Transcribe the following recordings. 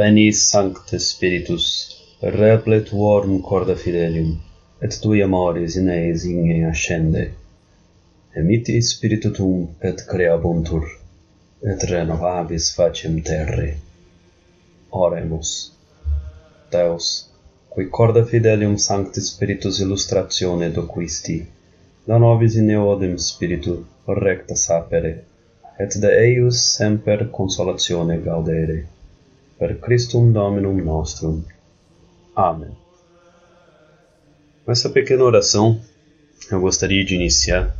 Veni, Sancte Spiritus, repletuorum corda fidelium, et tui amoris in eis inge ascende. Emiti spiritu tum, et creabuntur, et renovabis facem terre. Oremus. Deus, qui corda fidelium sancti spiritus illustratione doquisti, da nobis in eodem spiritu recta sapere, et de eius semper consolatione gaudere. Per Christum Dominum nostrum. Amém. Com essa pequena oração, eu gostaria de iniciar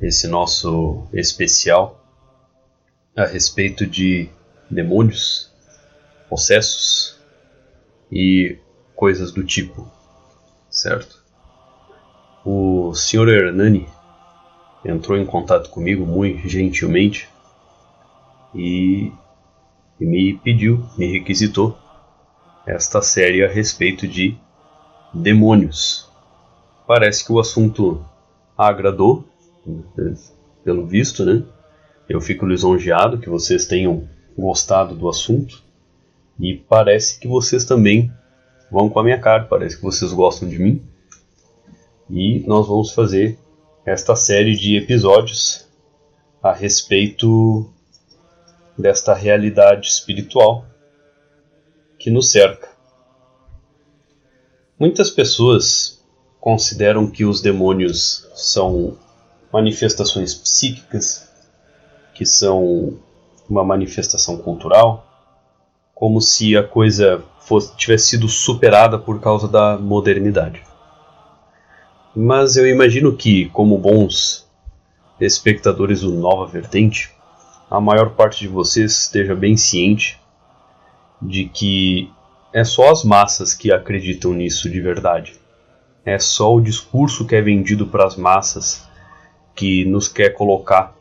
esse nosso especial a respeito de demônios, processos e coisas do tipo, certo? O Sr. Hernani entrou em contato comigo muito gentilmente e e me pediu, me requisitou esta série a respeito de demônios. Parece que o assunto agradou, pelo visto, né? Eu fico lisonjeado que vocês tenham gostado do assunto e parece que vocês também vão com a minha cara, parece que vocês gostam de mim. E nós vamos fazer esta série de episódios a respeito desta realidade espiritual que nos cerca. Muitas pessoas consideram que os demônios são manifestações psíquicas, que são uma manifestação cultural, como se a coisa fosse, tivesse sido superada por causa da modernidade. Mas eu imagino que, como bons espectadores do Nova Vertente, a maior parte de vocês esteja bem ciente de que é só as massas que acreditam nisso de verdade. É só o discurso que é vendido para as massas que nos quer colocar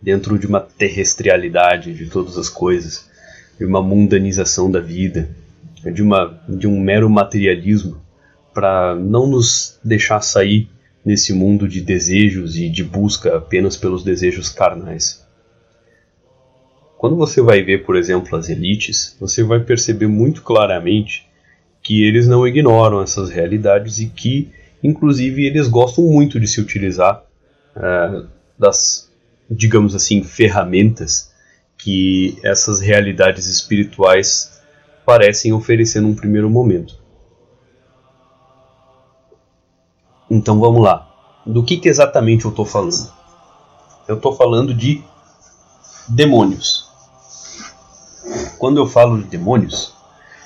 dentro de uma terrestrialidade de todas as coisas, de uma mundanização da vida, de, uma, de um mero materialismo, para não nos deixar sair nesse mundo de desejos e de busca apenas pelos desejos carnais. Quando você vai ver, por exemplo, as elites, você vai perceber muito claramente que eles não ignoram essas realidades e que, inclusive, eles gostam muito de se utilizar uh, das, digamos assim, ferramentas que essas realidades espirituais parecem oferecer num primeiro momento. Então vamos lá. Do que, que exatamente eu estou falando? Eu estou falando de demônios quando eu falo de demônios,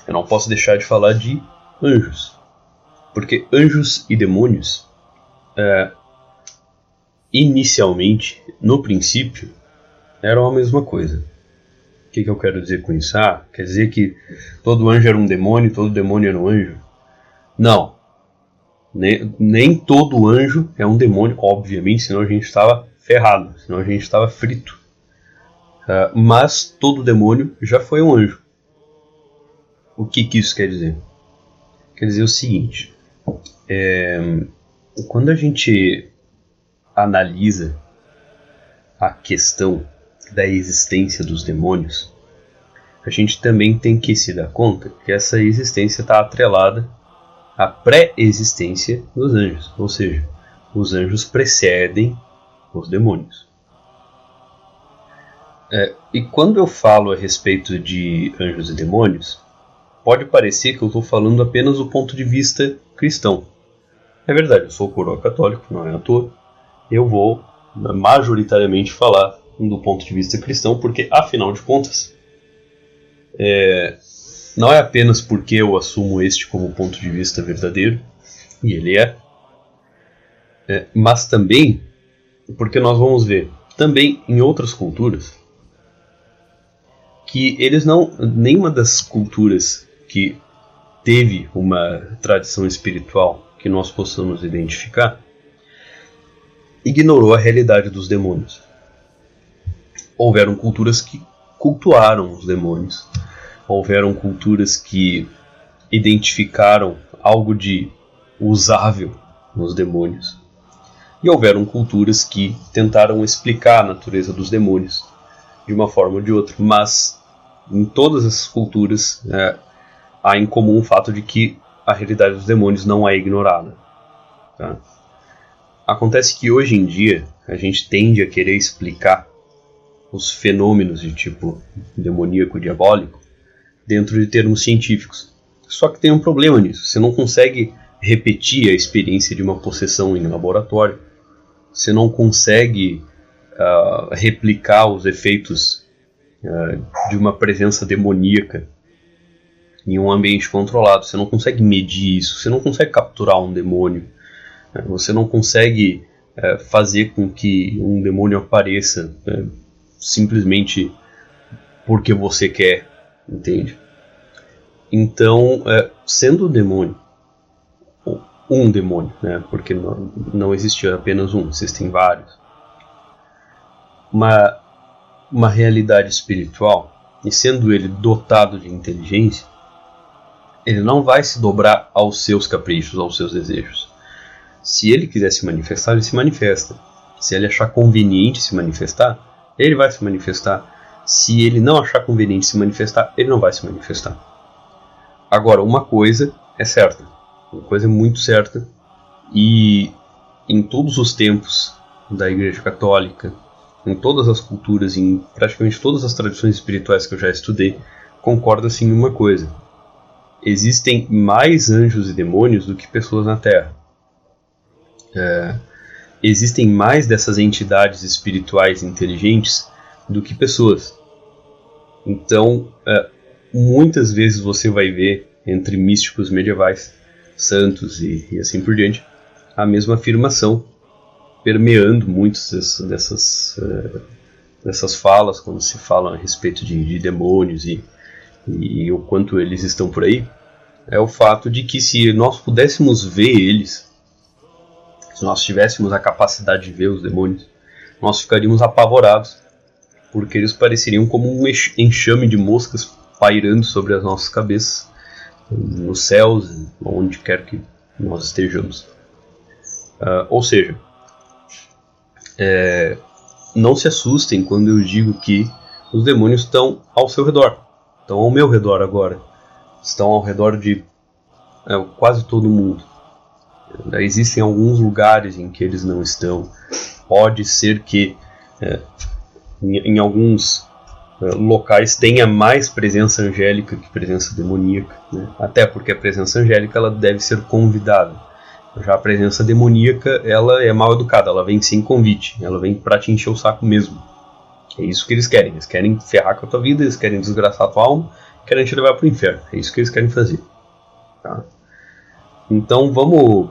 eu não posso deixar de falar de anjos. Porque anjos e demônios, é, inicialmente, no princípio, eram a mesma coisa. O que, que eu quero dizer com isso? Ah, quer dizer que todo anjo era um demônio, todo demônio era um anjo? Não. Nem, nem todo anjo é um demônio, obviamente, senão a gente estava ferrado, senão a gente estava frito. Uh, mas todo demônio já foi um anjo. O que, que isso quer dizer? Quer dizer o seguinte: é, quando a gente analisa a questão da existência dos demônios, a gente também tem que se dar conta que essa existência está atrelada à pré-existência dos anjos, ou seja, os anjos precedem os demônios. É, e quando eu falo a respeito de anjos e demônios, pode parecer que eu estou falando apenas do ponto de vista cristão. É verdade, eu sou coroa católico, não é à toa. Eu vou majoritariamente falar do ponto de vista cristão, porque afinal de contas, é, não é apenas porque eu assumo este como ponto de vista verdadeiro, e ele é, é mas também porque nós vamos ver também em outras culturas que eles não. Nenhuma das culturas que teve uma tradição espiritual que nós possamos identificar ignorou a realidade dos demônios. Houveram culturas que cultuaram os demônios, houveram culturas que identificaram algo de usável nos demônios, e houveram culturas que tentaram explicar a natureza dos demônios de uma forma ou de outra, mas em todas essas culturas é, há em comum o fato de que a realidade dos demônios não é ignorada. Tá? Acontece que hoje em dia a gente tende a querer explicar os fenômenos de tipo demoníaco diabólico dentro de termos científicos. Só que tem um problema nisso. Você não consegue repetir a experiência de uma possessão em laboratório. Você não consegue uh, replicar os efeitos de uma presença demoníaca em um ambiente controlado. Você não consegue medir isso. Você não consegue capturar um demônio. Uh, você não consegue eh, fazer com que um demônio apareça eh, simplesmente porque você quer, entende? Então, é, sendo o demônio, um demônio, né? Porque não, não existe apenas um, existem vários. Uma, uma realidade espiritual, e sendo ele dotado de inteligência, ele não vai se dobrar aos seus caprichos, aos seus desejos. Se ele quiser se manifestar, ele se manifesta. Se ele achar conveniente se manifestar, ele vai se manifestar. Se ele não achar conveniente se manifestar, ele não vai se manifestar. Agora, uma coisa é certa, uma coisa muito certa, e em todos os tempos da Igreja Católica, em todas as culturas, em praticamente todas as tradições espirituais que eu já estudei, concorda-se em uma coisa: existem mais anjos e demônios do que pessoas na Terra. É, existem mais dessas entidades espirituais inteligentes do que pessoas. Então, é, muitas vezes você vai ver entre místicos medievais, santos e, e assim por diante, a mesma afirmação, permeando muitas dessas, dessas, uh, dessas falas quando se fala a respeito de, de demônios e, e o quanto eles estão por aí, é o fato de que se nós pudéssemos ver eles, se nós tivéssemos a capacidade de ver os demônios, nós ficaríamos apavorados, porque eles pareceriam como um enxame de moscas pairando sobre as nossas cabeças, nos céus, onde quer que nós estejamos. Uh, ou seja, é, não se assustem quando eu digo que os demônios estão ao seu redor, estão ao meu redor agora, estão ao redor de é, quase todo mundo. Existem alguns lugares em que eles não estão. Pode ser que é, em, em alguns eh, locais tenha mais presença angélica que presença demoníaca, né? até porque a presença angélica ela deve ser convidada. Já a presença demoníaca ela é mal educada, ela vem sem convite, ela vem para te encher o saco mesmo. É isso que eles querem, eles querem ferrar com a tua vida, eles querem desgraçar a tua alma, querem te levar para o inferno. É isso que eles querem fazer. Tá? Então vamos,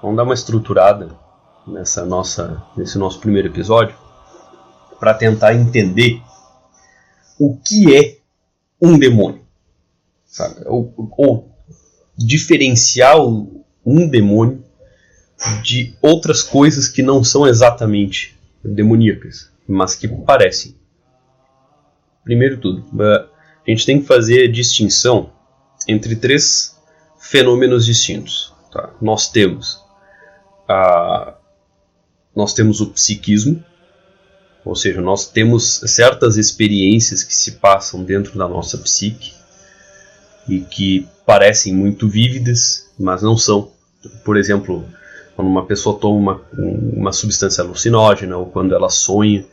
vamos dar uma estruturada nessa nossa, nesse nosso primeiro episódio para tentar entender o que é um demônio. Sabe? Ou, ou diferenciar um demônio de outras coisas que não são exatamente demoníacas, mas que parecem. Primeiro tudo, a gente tem que fazer a distinção entre três fenômenos distintos. Tá? Nós temos a, nós temos o psiquismo, ou seja, nós temos certas experiências que se passam dentro da nossa psique e que parecem muito vívidas, mas não são. Por exemplo, quando uma pessoa toma uma, uma substância alucinógena ou quando ela sonha,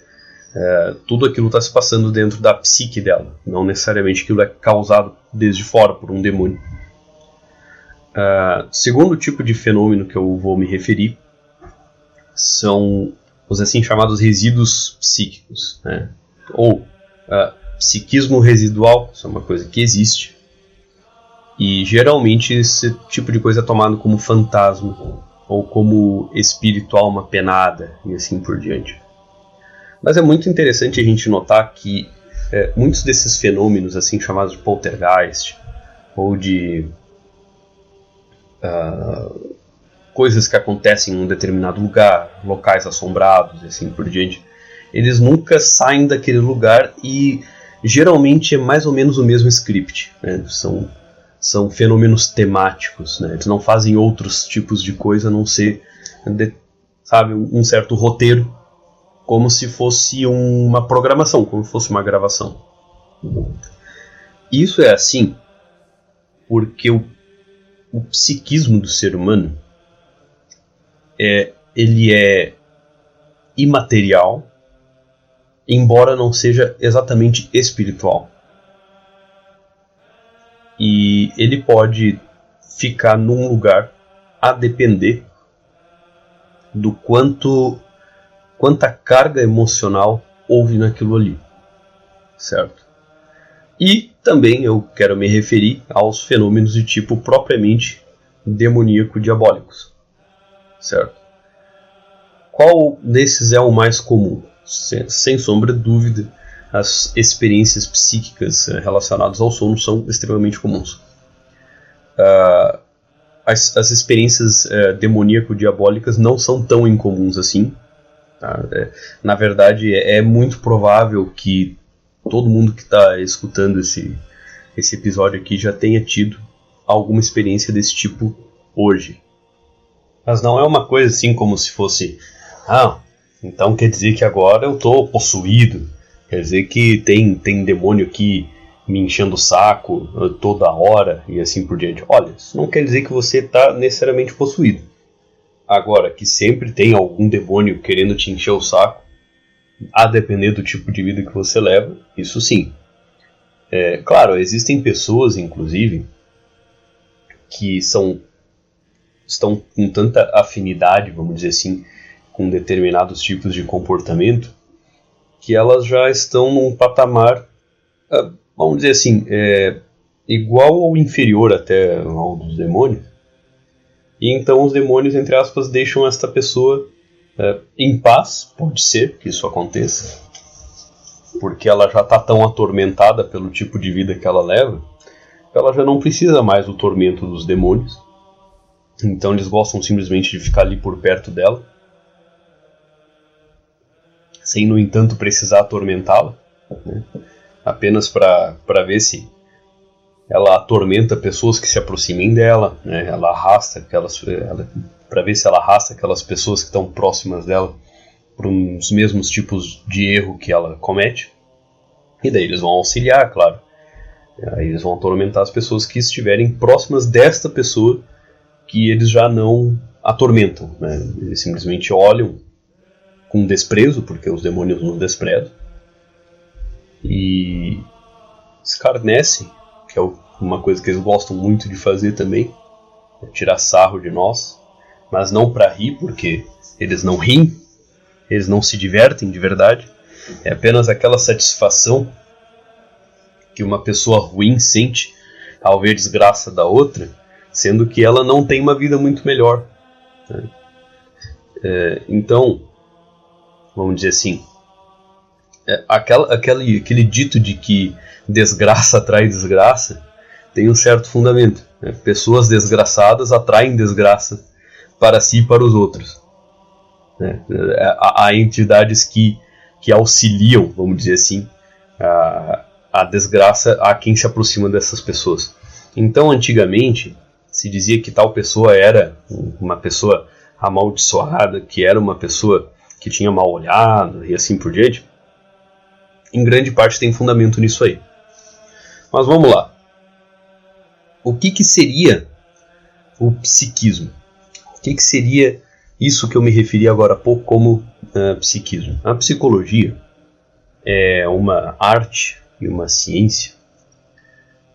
é, tudo aquilo está se passando dentro da psique dela, não necessariamente aquilo é causado desde fora por um demônio. Uh, segundo tipo de fenômeno que eu vou me referir são os assim chamados resíduos psíquicos, né? ou uh, psiquismo residual, isso é uma coisa que existe, e geralmente esse tipo de coisa é tomado como fantasma ou como espírito alma penada e assim por diante. Mas é muito interessante a gente notar que é, muitos desses fenômenos assim chamados de poltergeist ou de uh, coisas que acontecem em um determinado lugar, locais assombrados e assim por diante, eles nunca saem daquele lugar e geralmente é mais ou menos o mesmo script. Né? São, são fenômenos temáticos, né? eles não fazem outros tipos de coisa a não ser de, sabe, um certo roteiro, como se fosse uma programação, como se fosse uma gravação. Isso é assim porque o, o psiquismo do ser humano é, ele é imaterial, embora não seja exatamente espiritual. E ele pode ficar num lugar a depender do quanto quanta carga emocional houve naquilo ali, certo? E também eu quero me referir aos fenômenos de tipo propriamente demoníaco diabólicos, certo? Qual desses é o mais comum? Sem, sem sombra de dúvida, as experiências psíquicas eh, relacionadas ao sono são extremamente comuns. Uh, as, as, experiências uh, demoníaco-diabólicas não são tão incomuns assim. Tá? É, na verdade, é, é, muito provável que todo mundo que está escutando esse, esse episódio aqui já tenha tido alguma experiência desse tipo hoje. Mas não é uma coisa assim como se fosse, ah, então quer dizer que agora eu estou possuído, quer dizer que tem, tem demônio aqui me enchendo o saco uh, toda hora e assim por diante. Olha, isso não quer dizer que você está necessariamente possuído. Agora, que sempre tem algum demônio querendo te encher o saco, a depender do tipo de vida que você leva, isso sim. É, claro, existem pessoas, inclusive, que são estão com tanta afinidade, vamos dizer assim, com determinados tipos de comportamento, que elas já estão num patamar, ah, vamos dizer assim, é, igual ou inferior até ao dos demônios. E então os demônios, entre aspas, deixam esta pessoa é, em paz, pode ser que isso aconteça, porque ela já está tão atormentada pelo tipo de vida que ela leva, que ela já não precisa mais do tormento dos demônios. Então eles gostam simplesmente de ficar ali por perto dela sem, no entanto, precisar atormentá-la, né? apenas para ver se ela atormenta pessoas que se aproximem dela, né? ela arrasta aquelas. para ver se ela arrasta aquelas pessoas que estão próximas dela para os mesmos tipos de erro que ela comete. E daí eles vão auxiliar, claro. Aí eles vão atormentar as pessoas que estiverem próximas desta pessoa que eles já não atormentam. Né? Eles simplesmente olham com desprezo, porque os demônios nos desprezam, e escarnecem, que é uma coisa que eles gostam muito de fazer também, é tirar sarro de nós, mas não para rir, porque eles não riem, eles não se divertem de verdade, é apenas aquela satisfação que uma pessoa ruim sente ao ver desgraça da outra, sendo que ela não tem uma vida muito melhor. Né? É, então, vamos dizer assim. É, aquela, aquele, aquele dito de que desgraça atrai desgraça tem um certo fundamento. Né? Pessoas desgraçadas atraem desgraça para si e para os outros. Né? Há, há, entidades que, que auxiliam, vamos dizer assim, a, a desgraça a quem se aproxima dessas pessoas. Então, antigamente, se dizia que tal pessoa era uma pessoa amaldiçoada, que era uma pessoa que tinha mal olhado e assim por diante, em grande parte tem fundamento nisso aí. Mas vamos lá. O que, que seria o psiquismo? O que, que seria isso que eu me referi agora há pouco como uh, psiquismo? A psicologia é uma arte e uma ciência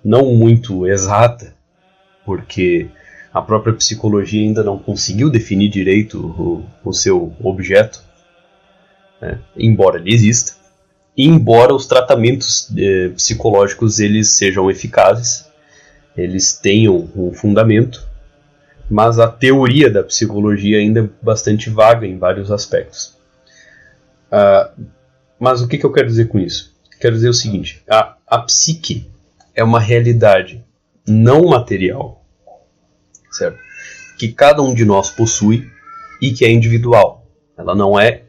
não muito exata, porque a própria psicologia ainda não conseguiu definir direito o, o seu objeto, né? embora ele exista, e embora os tratamentos eh, psicológicos eles sejam eficazes, eles tenham um fundamento, mas a teoria da psicologia ainda é bastante vaga em vários aspectos. Uh, mas o que, que eu quero dizer com isso? Quero dizer o seguinte: a, a psique é uma realidade não material, certo? Que cada um de nós possui e que é individual. Ela não é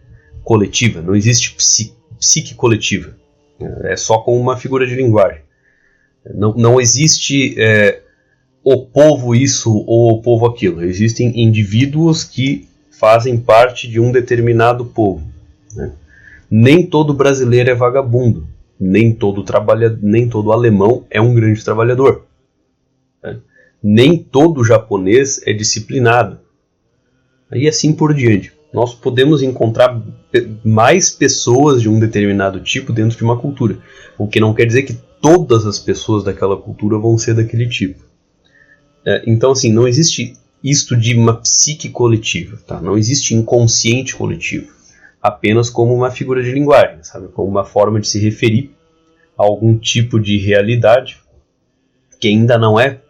coletiva, não existe psique, psique coletiva. É só com uma figura de linguagem. Não, não existe é, o povo isso ou o povo aquilo. Existem indivíduos que fazem parte de um determinado povo. Né? Nem todo brasileiro é vagabundo. nem todo trabalha, nem todo alemão é um grande trabalhador. Né? Nem todo japonês é disciplinado. E assim por diante. Nós podemos encontrar mais pessoas de um determinado tipo dentro de uma cultura, o que não quer dizer que todas as pessoas daquela cultura vão ser daquele tipo. É, então, assim, não existe isto de uma psique coletiva, tá? Não existe inconsciente coletivo, apenas como uma figura de linguagem, sabe? Como uma forma de se referir a algum tipo de realidade que ainda não é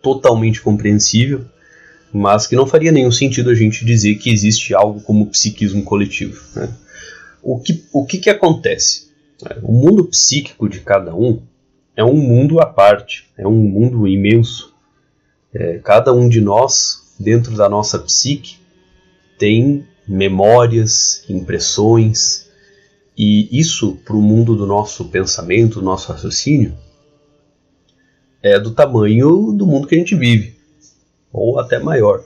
totalmente compreensível, mas que não faria nenhum sentido a gente dizer que existe algo como psiquismo coletivo. Né? O, que, o que, que acontece? O mundo psíquico de cada um é um mundo à parte, é um mundo imenso, é, cada um de nós, dentro da nossa psique, tem memórias, impressões, e isso para o mundo do nosso pensamento, do nosso raciocínio, é do tamanho do mundo que a gente vive, ou até maior.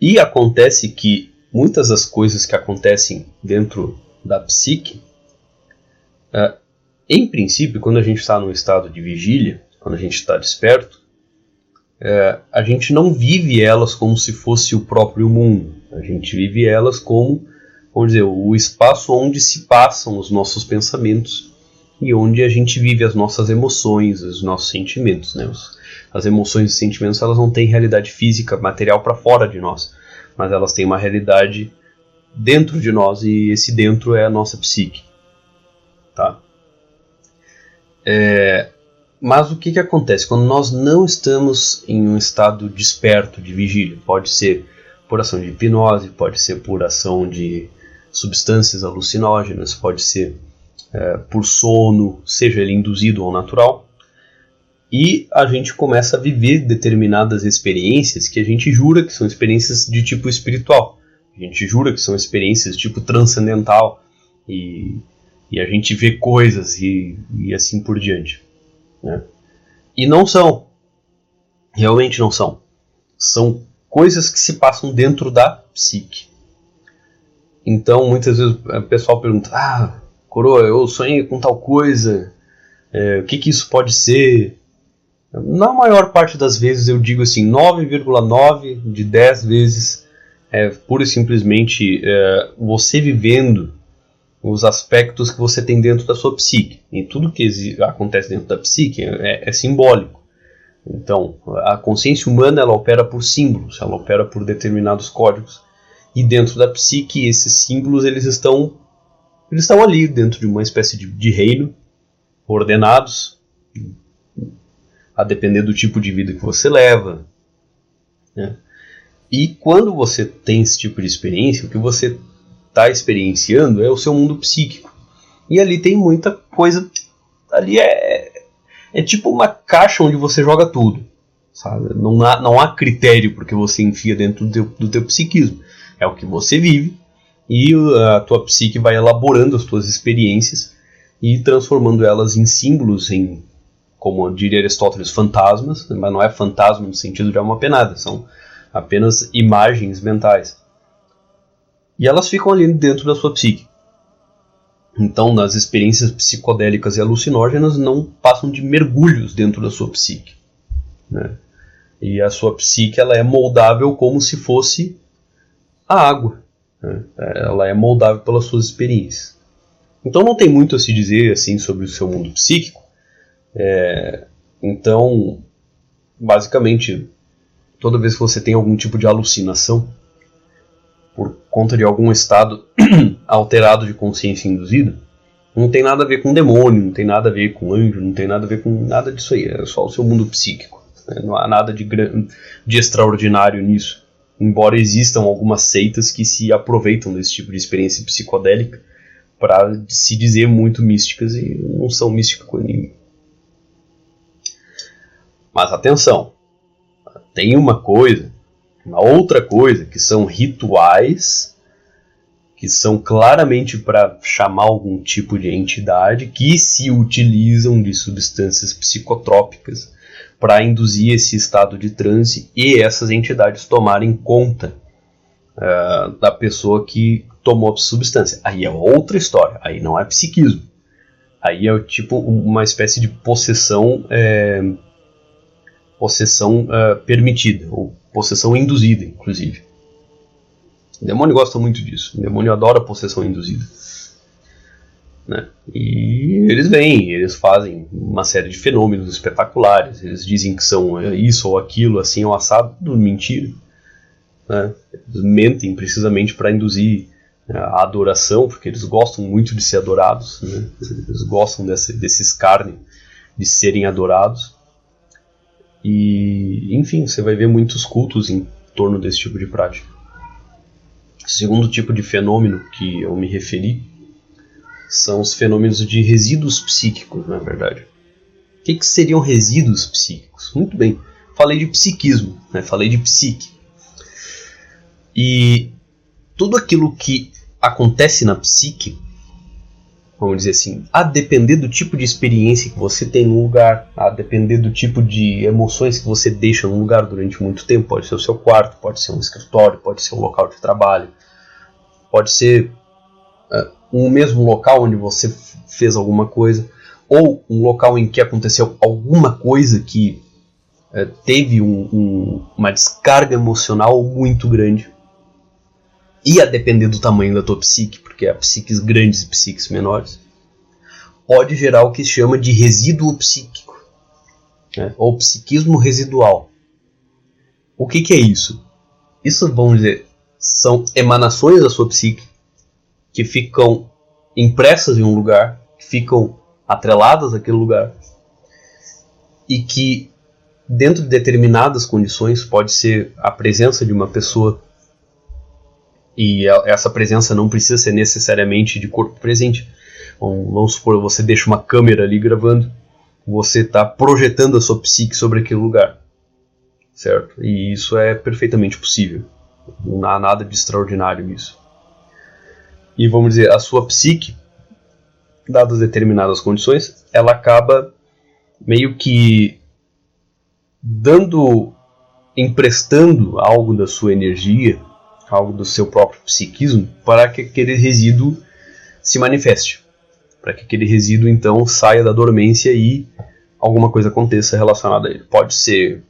E acontece que muitas das coisas que acontecem dentro da psique, é, em princípio, quando a gente está no estado de vigília, quando a gente está desperto, é, a gente não vive elas como se fosse o próprio mundo. A gente vive elas como, vamos dizer, o espaço onde se passam os nossos pensamentos e onde a gente vive as nossas emoções, os nossos sentimentos. Né? As emoções e sentimentos elas não têm realidade física, material para fora de nós, mas elas têm uma realidade dentro de nós e esse dentro é a nossa psique. Tá? É, mas o que, que acontece quando nós não estamos em um estado desperto de vigília? Pode ser por ação de hipnose, pode ser por ação de substâncias alucinógenas, pode ser é, por sono, seja ele induzido ou natural. E a gente começa a viver determinadas experiências que a gente jura que são experiências de tipo espiritual. A gente jura que são experiências de tipo transcendental. E, e a gente vê coisas e, e assim por diante. Né? E não são. Realmente não são. São coisas que se passam dentro da psique. Então, muitas vezes o pessoal pergunta: Ah, coroa, eu sonhei com tal coisa, é, o que, que isso pode ser? Na maior parte das vezes eu digo assim: 9,9 de 10 vezes é pura e simplesmente é, você vivendo os aspectos que você tem dentro da sua psique. E tudo que acontece dentro da psique é, é, simbólico. Então, a consciência humana ela opera por símbolos, ela opera por determinados códigos. E dentro da psique, esses símbolos eles estão eles estão ali dentro de uma espécie de, de reino, ordenados, a depender do tipo de vida que você leva. Né? E quando você tem esse tipo de experiência, o que você está experienciando é o seu mundo psíquico. E ali tem muita coisa. Ali é, é tipo uma caixa onde você joga tudo. Sabe? Não, há, não há critério porque você enfia dentro do teu, do teu psiquismo. É o que você vive e a tua psique vai elaborando as tuas experiências e transformando elas em símbolos, em, como diria Aristóteles, fantasmas, mas não é fantasma no sentido de alma penada, são apenas imagens mentais. E elas ficam ali dentro da sua psique. Então, nas experiências psicodélicas e alucinógenas, não passam de mergulhos dentro da sua psique. Né? E a sua psique ela é moldável como se fosse a água. Né? Ela é moldável pelas suas experiências. Então, não tem muito a se dizer assim sobre o seu mundo psíquico. É, então, basicamente, toda vez que você tem algum tipo de alucinação, por conta de algum estado alterado de consciência induzida, não tem nada a ver com demônio, não tem nada a ver com anjo, não tem nada a ver com nada disso aí, é só o seu mundo psíquico. Né? Não há nada de, de extraordinário nisso. Embora existam algumas seitas que se aproveitam desse tipo de experiência psicodélica para se dizer muito místicas e não são místicas ninguém. Mas atenção, tem uma coisa uma outra coisa, que são rituais, que são claramente para chamar algum tipo de entidade, que se utilizam de substâncias psicotrópicas para induzir esse estado de transe e essas entidades tomarem conta uh, da pessoa que tomou a substância. Aí é outra história, aí não é psiquismo. Aí é tipo uma espécie de possessão, é, possessão uh, permitida, ou possessão induzida, inclusive. O demônio gosta muito disso. O demônio adora possessão induzida. Né? E eles vêm, eles fazem uma série de fenômenos espetaculares. Eles dizem que são é, isso ou aquilo, assim ou assado, tudo mentira. Né? Eles mentem precisamente para induzir a adoração, porque eles gostam muito de ser adorados, né? eles gostam desse, desses carne de serem adorados. E, enfim, você vai ver muitos cultos em torno desse tipo de prática. Segundo tipo de fenômeno que eu me referi são os fenômenos de resíduos psíquicos, na verdade. O que, que seriam resíduos psíquicos? Muito bem, falei de psiquismo, né? falei de psique. E tudo aquilo que acontece na psique, vamos dizer assim, a depender do tipo de experiência que você tem no lugar, a depender do tipo de emoções que você deixa no lugar durante muito tempo, pode ser o seu quarto, pode ser um escritório, pode ser um local de trabalho, pode ser uh, um mesmo local onde você fez alguma coisa, ou um local em que aconteceu alguma coisa que uh, teve um, um, uma descarga emocional muito grande e a depender do tamanho da tua psique, porque há psiques grandes e psiques menores, pode gerar o que se chama de resíduo psíquico, né? ou psiquismo residual. O que, que é isso? Isso, vamos dizer, são emanações da sua psique que ficam impressas em um lugar, que ficam atreladas àquele lugar e que, dentro de determinadas condições, pode ser a presença de uma pessoa e essa presença não precisa ser necessariamente de corpo presente. vamos supor, você deixa uma câmera ali gravando, você está projetando a sua psique sobre aquele lugar. Certo? E isso é perfeitamente possível. Não há nada de extraordinário nisso. E vamos dizer, a sua psique, dadas determinadas condições, ela acaba meio que dando, emprestando algo da sua energia algo do seu próprio psiquismo, para que aquele resíduo se manifeste. Para que aquele resíduo então saia da dormência e alguma coisa aconteça relacionada a ele. Pode ser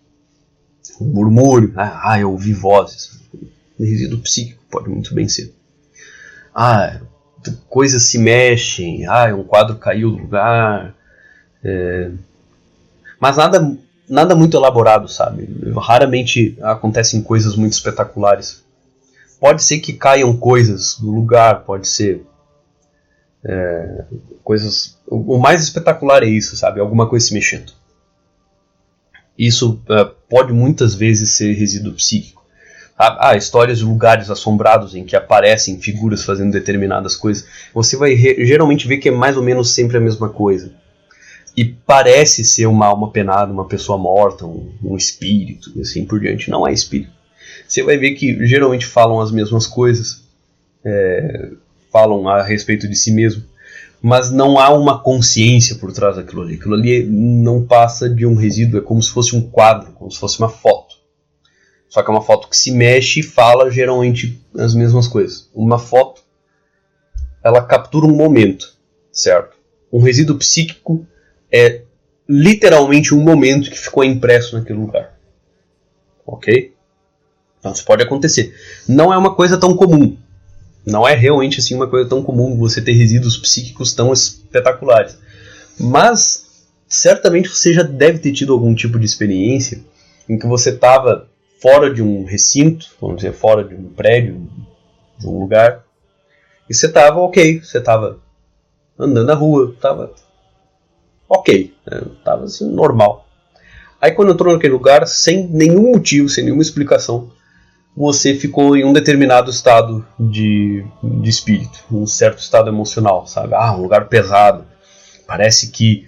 um murmúrio, ah, eu ouvi vozes. Resíduo psíquico pode muito bem ser. Ah, coisas se mexem, ah, um quadro caiu do lugar. É... Mas nada, nada muito elaborado, sabe? Raramente acontecem coisas muito espetaculares pode ser que caiam coisas no lugar, pode ser é, coisas. O mais espetacular é isso, sabe? Alguma coisa se mexendo. Isso é, pode muitas vezes ser resíduo psíquico. Ah, ah, histórias de lugares assombrados em que aparecem figuras fazendo determinadas coisas. Você vai geralmente ver que é mais ou menos sempre a mesma coisa. E parece ser uma alma penada, uma pessoa morta, um, um espírito e assim por diante. Não é espírito você vai ver que geralmente falam as mesmas coisas, é, falam a respeito de si mesmo, mas não há uma consciência por trás daquilo ali. Aquilo ali não passa de um resíduo, é como se fosse um quadro, como se fosse uma foto. Só que é uma foto que se mexe e fala geralmente as mesmas coisas. Uma foto, ela captura um momento, certo? Um resíduo psíquico é literalmente um momento que ficou impresso naquele lugar. Ok? Então isso pode acontecer. Não é uma coisa tão comum. Não é realmente assim uma coisa tão comum você ter resíduos psíquicos tão espetaculares. Mas certamente você já deve ter tido algum tipo de experiência em que você estava fora de um recinto, vamos dizer, fora de um prédio, de um lugar, e você estava ok, você estava andando na rua, estava ok, estava né? assim, normal. Aí quando entrou naquele lugar, sem nenhum motivo, sem nenhuma explicação, você ficou em um determinado estado de, de espírito, um certo estado emocional, sabe? Ah, um lugar pesado. Parece que,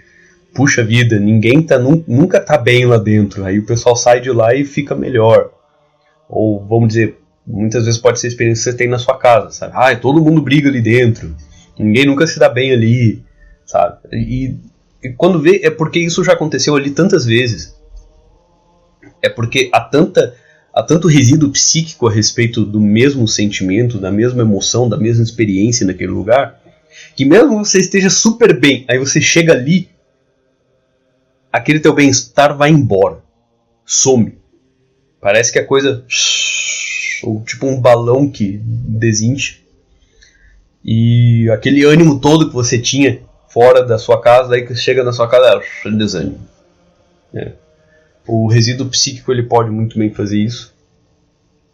puxa vida, ninguém tá, nunca tá bem lá dentro. Aí o pessoal sai de lá e fica melhor. Ou, vamos dizer, muitas vezes pode ser a experiência que você tem na sua casa, sabe? Ah, todo mundo briga ali dentro. Ninguém nunca se dá bem ali, sabe? E, e quando vê, é porque isso já aconteceu ali tantas vezes. É porque há tanta há tanto resíduo psíquico a respeito do mesmo sentimento, da mesma emoção, da mesma experiência naquele lugar, que mesmo você esteja super bem, aí você chega ali, aquele teu bem-estar vai embora, some. Parece que a coisa ou tipo um balão que desincha. E aquele ânimo todo que você tinha fora da sua casa, aí que chega na sua casa, é desânimo. É. O resíduo psíquico ele pode muito bem fazer isso.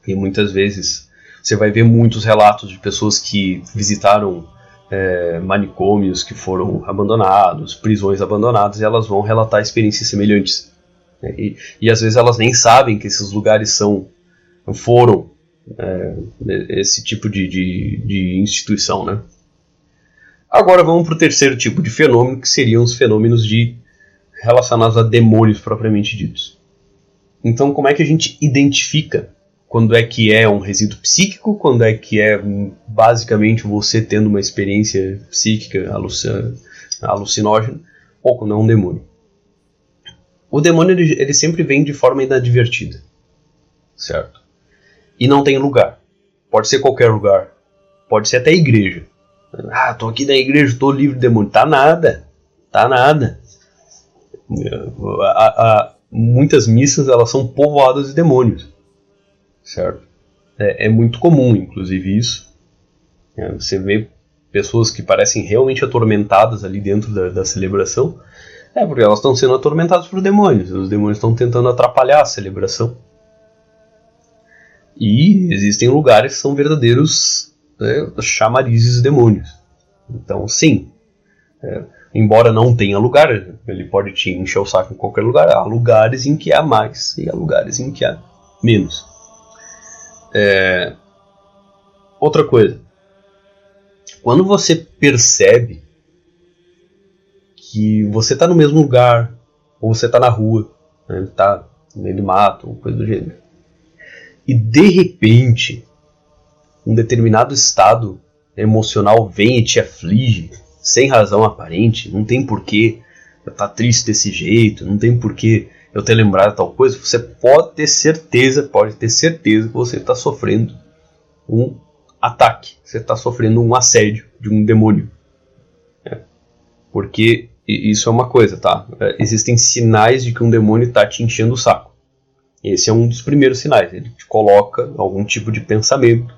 E muitas vezes você vai ver muitos relatos de pessoas que visitaram é, manicômios que foram abandonados, prisões abandonadas, e elas vão relatar experiências semelhantes. Né? E, e às vezes elas nem sabem que esses lugares são foram é, esse tipo de, de, de, instituição. Né? Agora vamos para o terceiro tipo de fenômeno, que seriam os fenômenos de relacionados a demônios propriamente ditos. Então, como é que a gente identifica quando é que é um resíduo psíquico, quando é que é basicamente você tendo uma experiência psíquica alucinógena, ou quando é um demônio. O demônio ele, ele sempre vem de forma inadvertida, certo? E não tem lugar. Pode ser qualquer lugar. Pode ser até igreja. Ah, tô aqui na igreja, tô livre de demônio. Tá nada. Tá nada. A, a, muitas missas elas são povoadas de demônios certo? É, é muito comum, inclusive, isso. É, você vê pessoas que parecem realmente atormentadas ali dentro da, da celebração, é porque elas estão sendo atormentadas por demônios. Os demônios estão tentando atrapalhar a celebração. E existem lugares que são verdadeiros né, chamarizes de demônios. Então, sim. É, embora não tenha lugar, ele pode te encher o saco em qualquer lugar. Há lugares em que há mais e há lugares em que há menos. É... Outra coisa. Quando você percebe que você está no mesmo lugar, ou você está na rua, né, tá no meio do mato, ou coisa do gênero, e de repente um determinado estado emocional vem e te aflige sem razão aparente, não tem porquê estar tá triste desse jeito, não tem porquê eu ter lembrado tal coisa, você pode ter certeza, pode ter certeza que você está sofrendo um ataque, você está sofrendo um assédio de um demônio. É. Porque isso é uma coisa, tá? É, existem sinais de que um demônio está te enchendo o saco. Esse é um dos primeiros sinais. Ele te coloca algum tipo de pensamento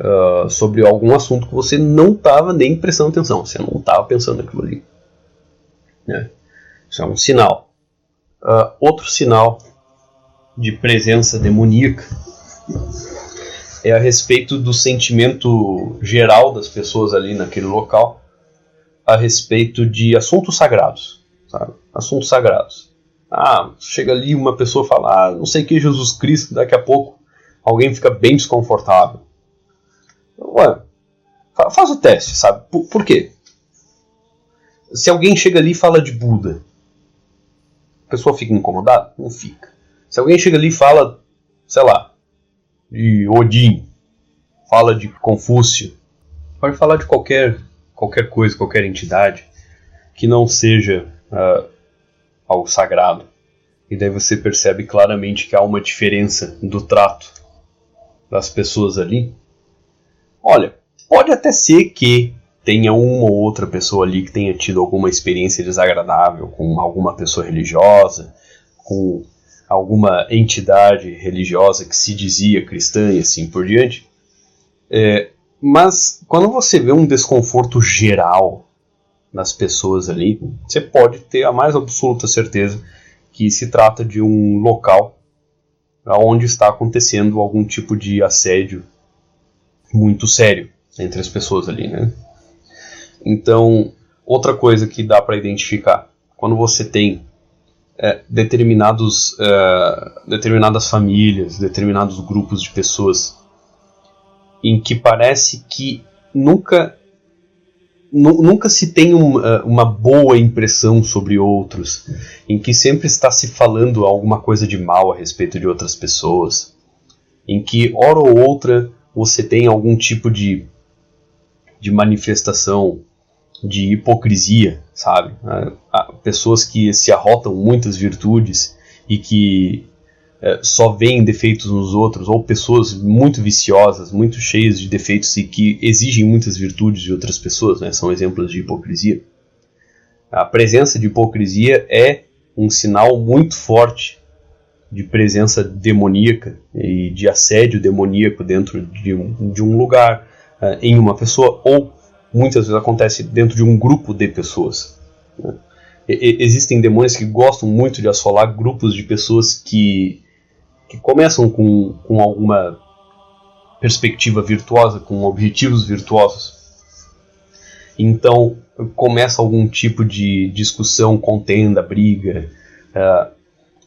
uh, sobre algum assunto que você não estava nem prestando atenção. Você não estava pensando naquilo ali. É. Isso é um sinal. Uh, outro sinal de presença demoníaca é a respeito do sentimento geral das pessoas ali naquele local a respeito de assuntos sagrados, sabe? Assuntos sagrados. Ah, chega ali uma pessoa fala, ah, não sei que Jesus Cristo, daqui a pouco alguém fica bem desconfortável. Ué, faz o teste, sabe? Por, por quê? Se alguém chega ali e fala de Buda, a pessoa fica incomodada? Não fica. Se alguém chega ali e fala, sei lá, de Odin, fala de Confúcio, pode falar de qualquer, qualquer coisa, qualquer entidade que não seja uh, algo sagrado. E daí você percebe claramente que há uma diferença do trato das pessoas ali. Olha, pode até ser que tenha uma ou outra pessoa ali que tenha tido alguma experiência desagradável com alguma pessoa religiosa, com alguma entidade religiosa que se dizia cristã e assim por diante. É, mas quando você vê um desconforto geral nas pessoas ali, você pode ter a mais absoluta certeza que se trata de um local onde está acontecendo algum tipo de assédio muito sério entre as pessoas ali, né? Então, outra coisa que dá para identificar, quando você tem é, determinados, é, determinadas famílias, determinados grupos de pessoas em que parece que nunca nunca se tem um, é, uma boa impressão sobre outros, em que sempre está se falando alguma coisa de mal a respeito de outras pessoas, em que hora ou outra você tem algum tipo de, de manifestação de hipocrisia, sabe? Pessoas que se arrotam muitas virtudes e que é, só veem defeitos nos outros, ou pessoas muito viciosas, muito cheias de defeitos e que exigem muitas virtudes de outras pessoas, né? são exemplos de hipocrisia. A presença de hipocrisia é um sinal muito forte de presença demoníaca e de assédio demoníaco dentro de um, de um lugar, uh, em uma pessoa, ou muitas vezes acontece dentro de um grupo de pessoas. Né? E, existem demônios que gostam muito de assolar grupos de pessoas que que começam com, com alguma perspectiva virtuosa, com objetivos virtuosos. Então começa algum tipo de discussão, contenda, briga, uh,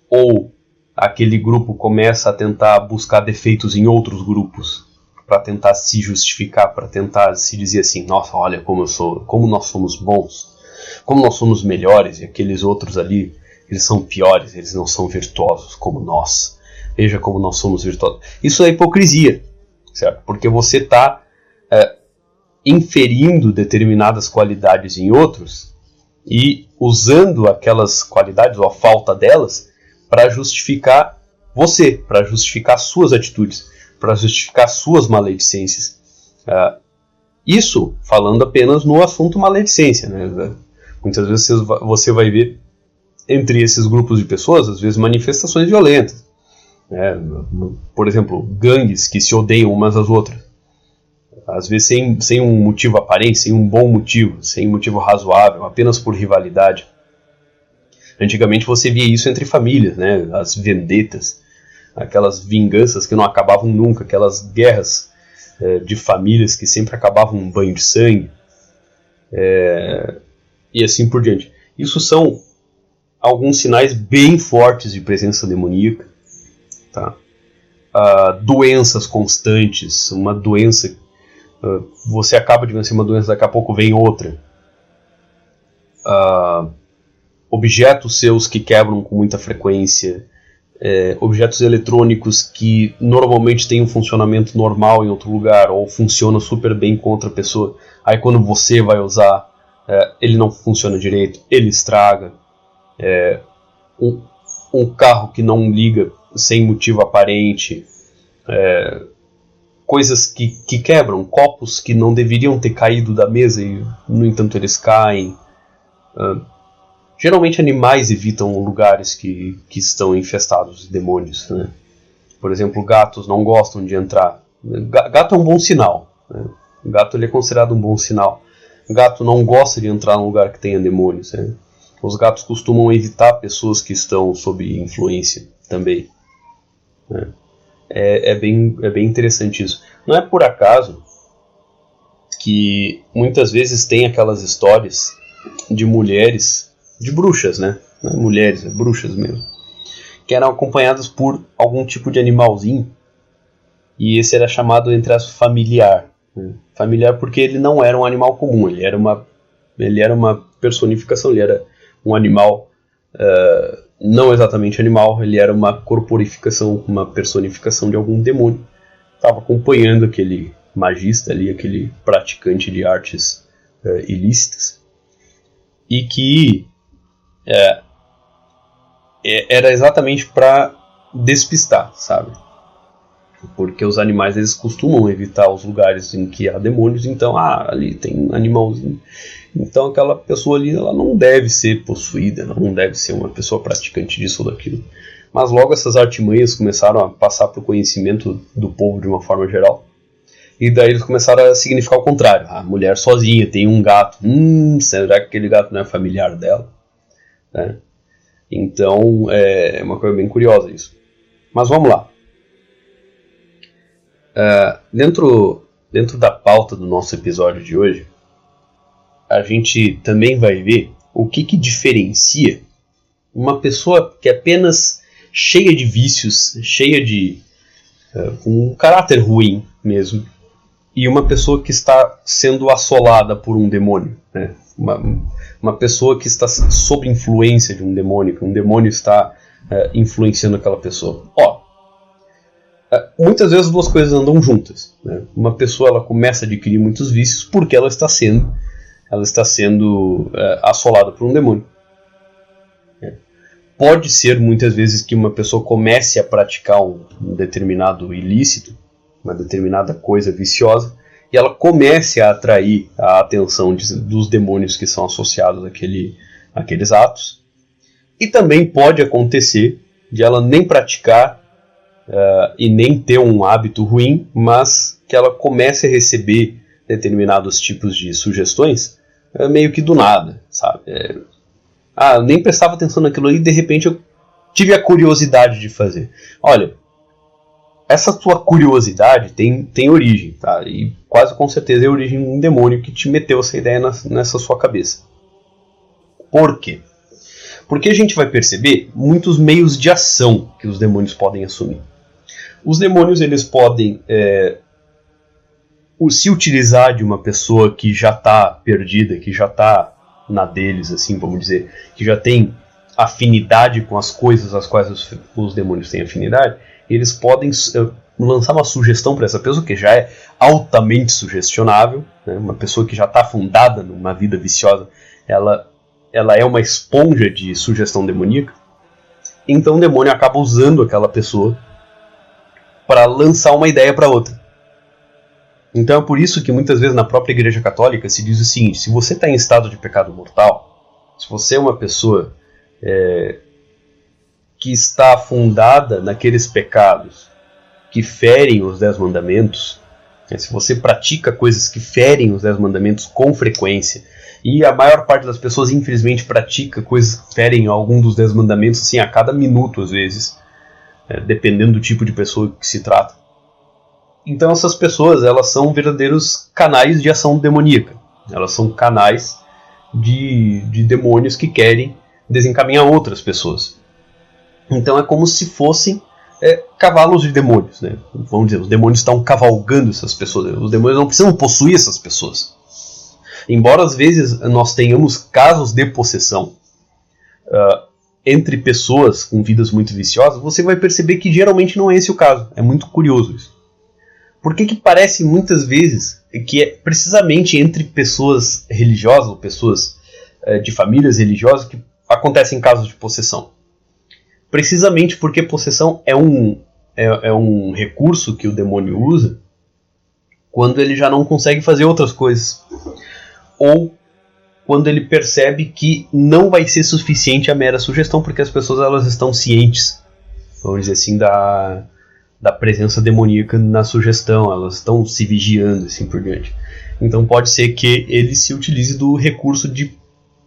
ou aquele grupo começa a tentar buscar defeitos em outros grupos para tentar se justificar, para tentar se dizer assim, nossa, olha como eu sou, como nós somos bons, como nós somos melhores e aqueles outros ali, eles são piores, eles não são virtuosos como nós. Veja como nós somos virtuosos. Isso é hipocrisia, certo? Porque você está é, inferindo determinadas qualidades em outros e usando aquelas qualidades ou a falta delas para justificar você, para justificar suas atitudes, para justificar suas maledicências. É, isso falando apenas no assunto maledicência. Né? Muitas vezes você vai ver entre esses grupos de pessoas, às vezes, manifestações violentas. Né? Por exemplo, gangues que se odeiam umas às outras. Às vezes sem, sem um motivo aparente, sem um bom motivo, sem um motivo razoável, apenas por rivalidade. Antigamente você via isso entre famílias, né? as vendetas, aquelas vinganças que não acabavam nunca, aquelas guerras é, de famílias que sempre acabavam um banho de sangue, é, e assim por diante. Isso são alguns sinais bem fortes de presença demoníaca tá? Uh, doenças constantes, uma doença, uh, você acaba de vencer uma doença, daqui a pouco vem outra. Uh, objetos seus que quebram com muita frequência, é, objetos eletrônicos que normalmente têm um funcionamento normal em outro lugar ou funcionam super bem com outra pessoa, aí quando você vai usar, é, ele não funciona direito, ele estraga. É, um, um carro que não liga sem motivo aparente, é, coisas que, que quebram, copos que não deveriam ter caído da mesa e, no entanto, eles caem. Geralmente, animais evitam lugares que, que estão infestados de demônios. Né? Por exemplo, gatos não gostam de entrar. Gato é um bom sinal. Né? Gato ele é considerado um bom sinal. Gato não gosta de entrar num lugar que tenha demônios. Né? Os gatos costumam evitar pessoas que estão sob influência também. Né? É, é, bem, é bem interessante isso. Não é por acaso que muitas vezes tem aquelas histórias de mulheres, de bruxas, né? É mulheres, é bruxas mesmo, que eram acompanhadas por algum tipo de animalzinho e esse era chamado entre as familiar. Né? Familiar porque ele não era um animal comum, ele era uma, ele era uma personificação, ele era um animal uh, não exatamente animal, ele era uma corporificação, uma personificação de algum demônio. Estava acompanhando aquele magista ali, aquele praticante de artes uh, ilícitas, e que é, era exatamente para despistar, sabe? Porque os animais eles costumam evitar os lugares em que há demônios, então, ah, ali tem um animalzinho. Então aquela pessoa ali ela não deve ser possuída, não deve ser uma pessoa praticante disso ou daquilo. Mas logo essas artimanhas começaram a passar para o conhecimento do povo de uma forma geral. E daí eles começaram a significar o contrário. A mulher sozinha tem um gato. Hum, será que aquele gato não é familiar dela? É. Então é uma coisa bem curiosa isso. Mas vamos lá. Uh, dentro, dentro da pauta do nosso episódio de hoje, a gente também vai ver o que, que diferencia uma pessoa que é apenas cheia de vícios, cheia de uh, um caráter ruim mesmo, e uma pessoa que está sendo assolada por um demônio, né? uma, uma pessoa que está sob influência de um demônio, que um demônio está uh, influenciando aquela pessoa. Ó, uh, muitas vezes as duas coisas andam juntas. Né? Uma pessoa ela começa a adquirir muitos vícios porque ela está sendo ela está sendo é, assolada por um demônio. É. pode ser muitas vezes que uma pessoa comece a praticar um, um determinado ilícito, uma determinada coisa viciosa, e ela comece a atrair a atenção de, dos demônios que são associados àquele, àqueles atos. E também pode acontecer de ela nem praticar uh, e nem ter um hábito ruim, mas que ela comece a receber determinados tipos de sugestões uh, meio que do nada, sabe? É, ah, eu nem prestava atenção naquilo e de repente eu tive a curiosidade de fazer. Olha, essa tua curiosidade tem, tem origem, tá? E quase com certeza é origem de um demônio que te meteu essa ideia na, nessa sua cabeça. Por quê? Porque a gente vai perceber muitos meios de ação que os demônios podem assumir. Os demônios eles podem é, se utilizar de uma pessoa que já está perdida, que já está na deles, assim, vamos dizer, que já tem afinidade com as coisas às quais os, os demônios têm afinidade, eles podem lançar uma sugestão para essa pessoa que já é altamente sugestionável, né? uma pessoa que já está fundada numa vida viciosa, ela, ela é uma esponja de sugestão demoníaca. Então o demônio acaba usando aquela pessoa para lançar uma ideia para outra. Então é por isso que muitas vezes na própria Igreja Católica se diz o seguinte: se você está em estado de pecado mortal, se você é uma pessoa é, que está afundada naqueles pecados que ferem os dez mandamentos, né, se você pratica coisas que ferem os dez mandamentos com frequência, e a maior parte das pessoas infelizmente pratica coisas que ferem algum dos dez mandamentos assim a cada minuto às vezes, é, dependendo do tipo de pessoa que se trata. Então essas pessoas elas são verdadeiros canais de ação demoníaca. Elas são canais de, de demônios que querem desencaminhar outras pessoas. Então é como se fossem é, cavalos de demônios. Né? Vamos dizer, os demônios estão cavalgando essas pessoas. Os demônios não precisam possuir essas pessoas. Embora às vezes nós tenhamos casos de possessão uh, entre pessoas com vidas muito viciosas, você vai perceber que geralmente não é esse o caso. É muito curioso isso. Por que, que parece muitas vezes que é precisamente entre pessoas religiosas ou pessoas uh, de famílias religiosas que acontecem casos de possessão? Precisamente porque possessão é um, é, é um recurso que o demônio usa quando ele já não consegue fazer outras coisas. Ou quando ele percebe que não vai ser suficiente a mera sugestão, porque as pessoas elas estão cientes, vamos dizer assim, da, da presença demoníaca na sugestão, elas estão se vigiando assim por diante. Então pode ser que ele se utilize do recurso de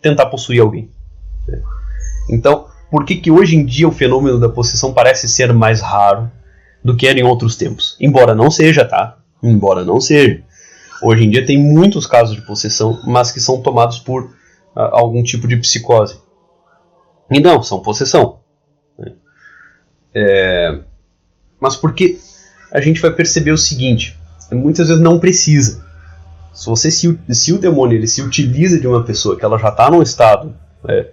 tentar possuir alguém. Né? Então, por que, que hoje em dia o fenômeno da possessão parece ser mais raro do que era em outros tempos. Embora não seja, tá? Embora não seja. Hoje em dia tem muitos casos de possessão, mas que são tomados por uh, algum tipo de psicose. E não, são possessão. Né? É, mas porque a gente vai perceber o seguinte: muitas vezes não precisa. Se, você se, se o demônio ele se utiliza de uma pessoa que ela já está num estado é,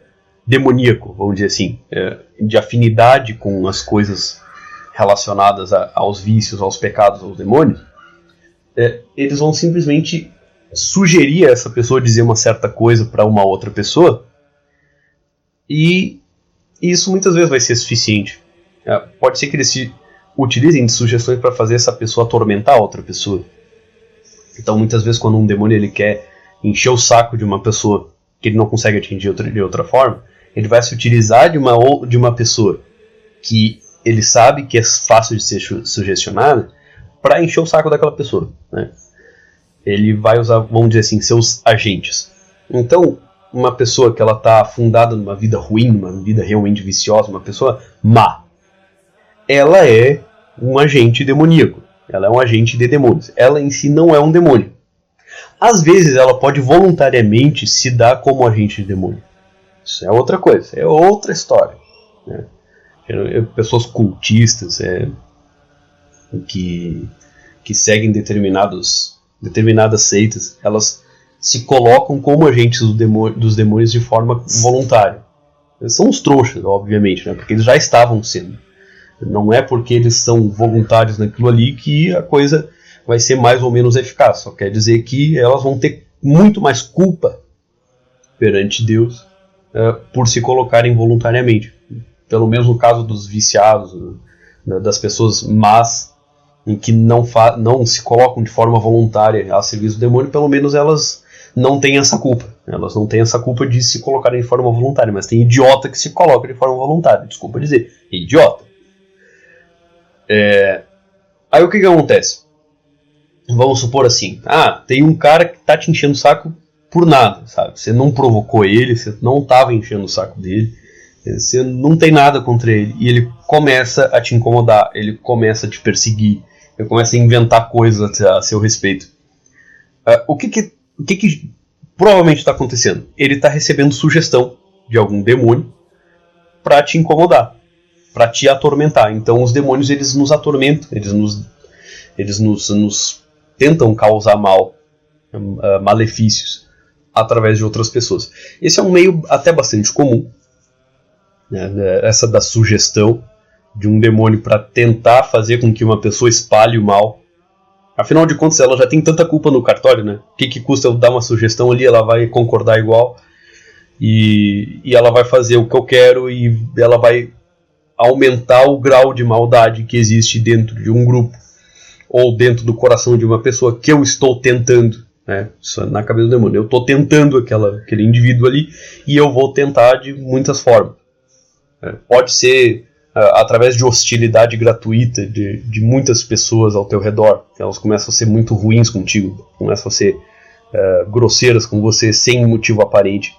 demoníaco, vamos dizer assim, é, de afinidade com as coisas relacionadas a, aos vícios, aos pecados, aos demônios, é, eles vão simplesmente sugerir a essa pessoa dizer uma certa coisa para uma outra pessoa e isso muitas vezes vai ser suficiente. É, pode ser que eles se utilizem de sugestões para fazer essa pessoa atormentar a outra pessoa. Então, muitas vezes, quando um demônio ele quer encher o saco de uma pessoa que ele não consegue atingir de outra forma, ele vai se utilizar de uma, de uma pessoa que ele sabe que é fácil de ser sugestionada para encher o saco daquela pessoa. Né? Ele vai usar, vamos dizer assim, seus agentes. Então, uma pessoa que ela está fundada numa vida ruim, numa vida realmente viciosa, uma pessoa má, ela é um agente demoníaco. Ela é um agente de demônios. Ela em si não é um demônio. Às vezes ela pode voluntariamente se dar como agente de demônio. Isso é outra coisa, é outra história. Né? Pessoas cultistas é, que, que seguem determinados, determinadas seitas, elas se colocam como agentes do demônio, dos demônios de forma voluntária. São os trouxas, obviamente, né? porque eles já estavam sendo. Não é porque eles são voluntários naquilo ali que a coisa vai ser mais ou menos eficaz. Só quer dizer que elas vão ter muito mais culpa perante Deus uh, por se colocarem voluntariamente. Pelo menos no caso dos viciados, né, das pessoas más, em que não, não se colocam de forma voluntária a serviço do demônio, pelo menos elas não têm essa culpa. Elas não têm essa culpa de se colocarem de forma voluntária, mas tem idiota que se coloca de forma voluntária. Desculpa dizer, idiota. É... Aí o que, que acontece? Vamos supor assim: ah, tem um cara que tá te enchendo o saco por nada, sabe? Você não provocou ele, você não tava enchendo o saco dele, você não tem nada contra ele, e ele começa a te incomodar, ele começa a te perseguir, ele começa a inventar coisas a seu respeito. Uh, o que que, o que que provavelmente está acontecendo? Ele está recebendo sugestão de algum demônio para te incomodar, para te atormentar. Então os demônios eles nos atormentam, eles nos, eles nos, nos tentam causar mal, uh, malefícios através de outras pessoas. Esse é um meio até bastante comum, né, né essa da sugestão de um demônio para tentar fazer com que uma pessoa espalhe o mal. Afinal de contas, ela já tem tanta culpa no cartório, né? O que, que custa eu dar uma sugestão ali? Ela vai concordar igual e, e ela vai fazer o que eu quero e ela vai aumentar o grau de maldade que existe dentro de um grupo ou dentro do coração de uma pessoa que eu estou tentando, né? É na cabeça do demônio. Eu estou tentando aquela, aquele indivíduo ali e eu vou tentar de muitas formas. É, pode ser uh, através de hostilidade gratuita de, de muitas pessoas ao teu redor. Elas começam a ser muito ruins contigo, começam a ser uh, grosseiras com você sem motivo aparente.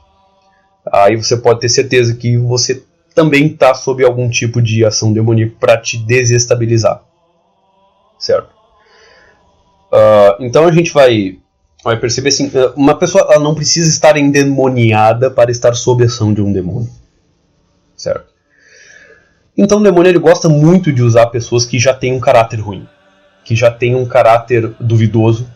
Aí você pode ter certeza que você também está sob algum tipo de ação demoníaca para te desestabilizar. Certo? Uh, então a gente vai, vai perceber assim: uma pessoa não precisa estar endemoniada para estar sob ação de um demônio. Certo? Então o demônio ele gosta muito de usar pessoas que já têm um caráter ruim, que já têm um caráter duvidoso,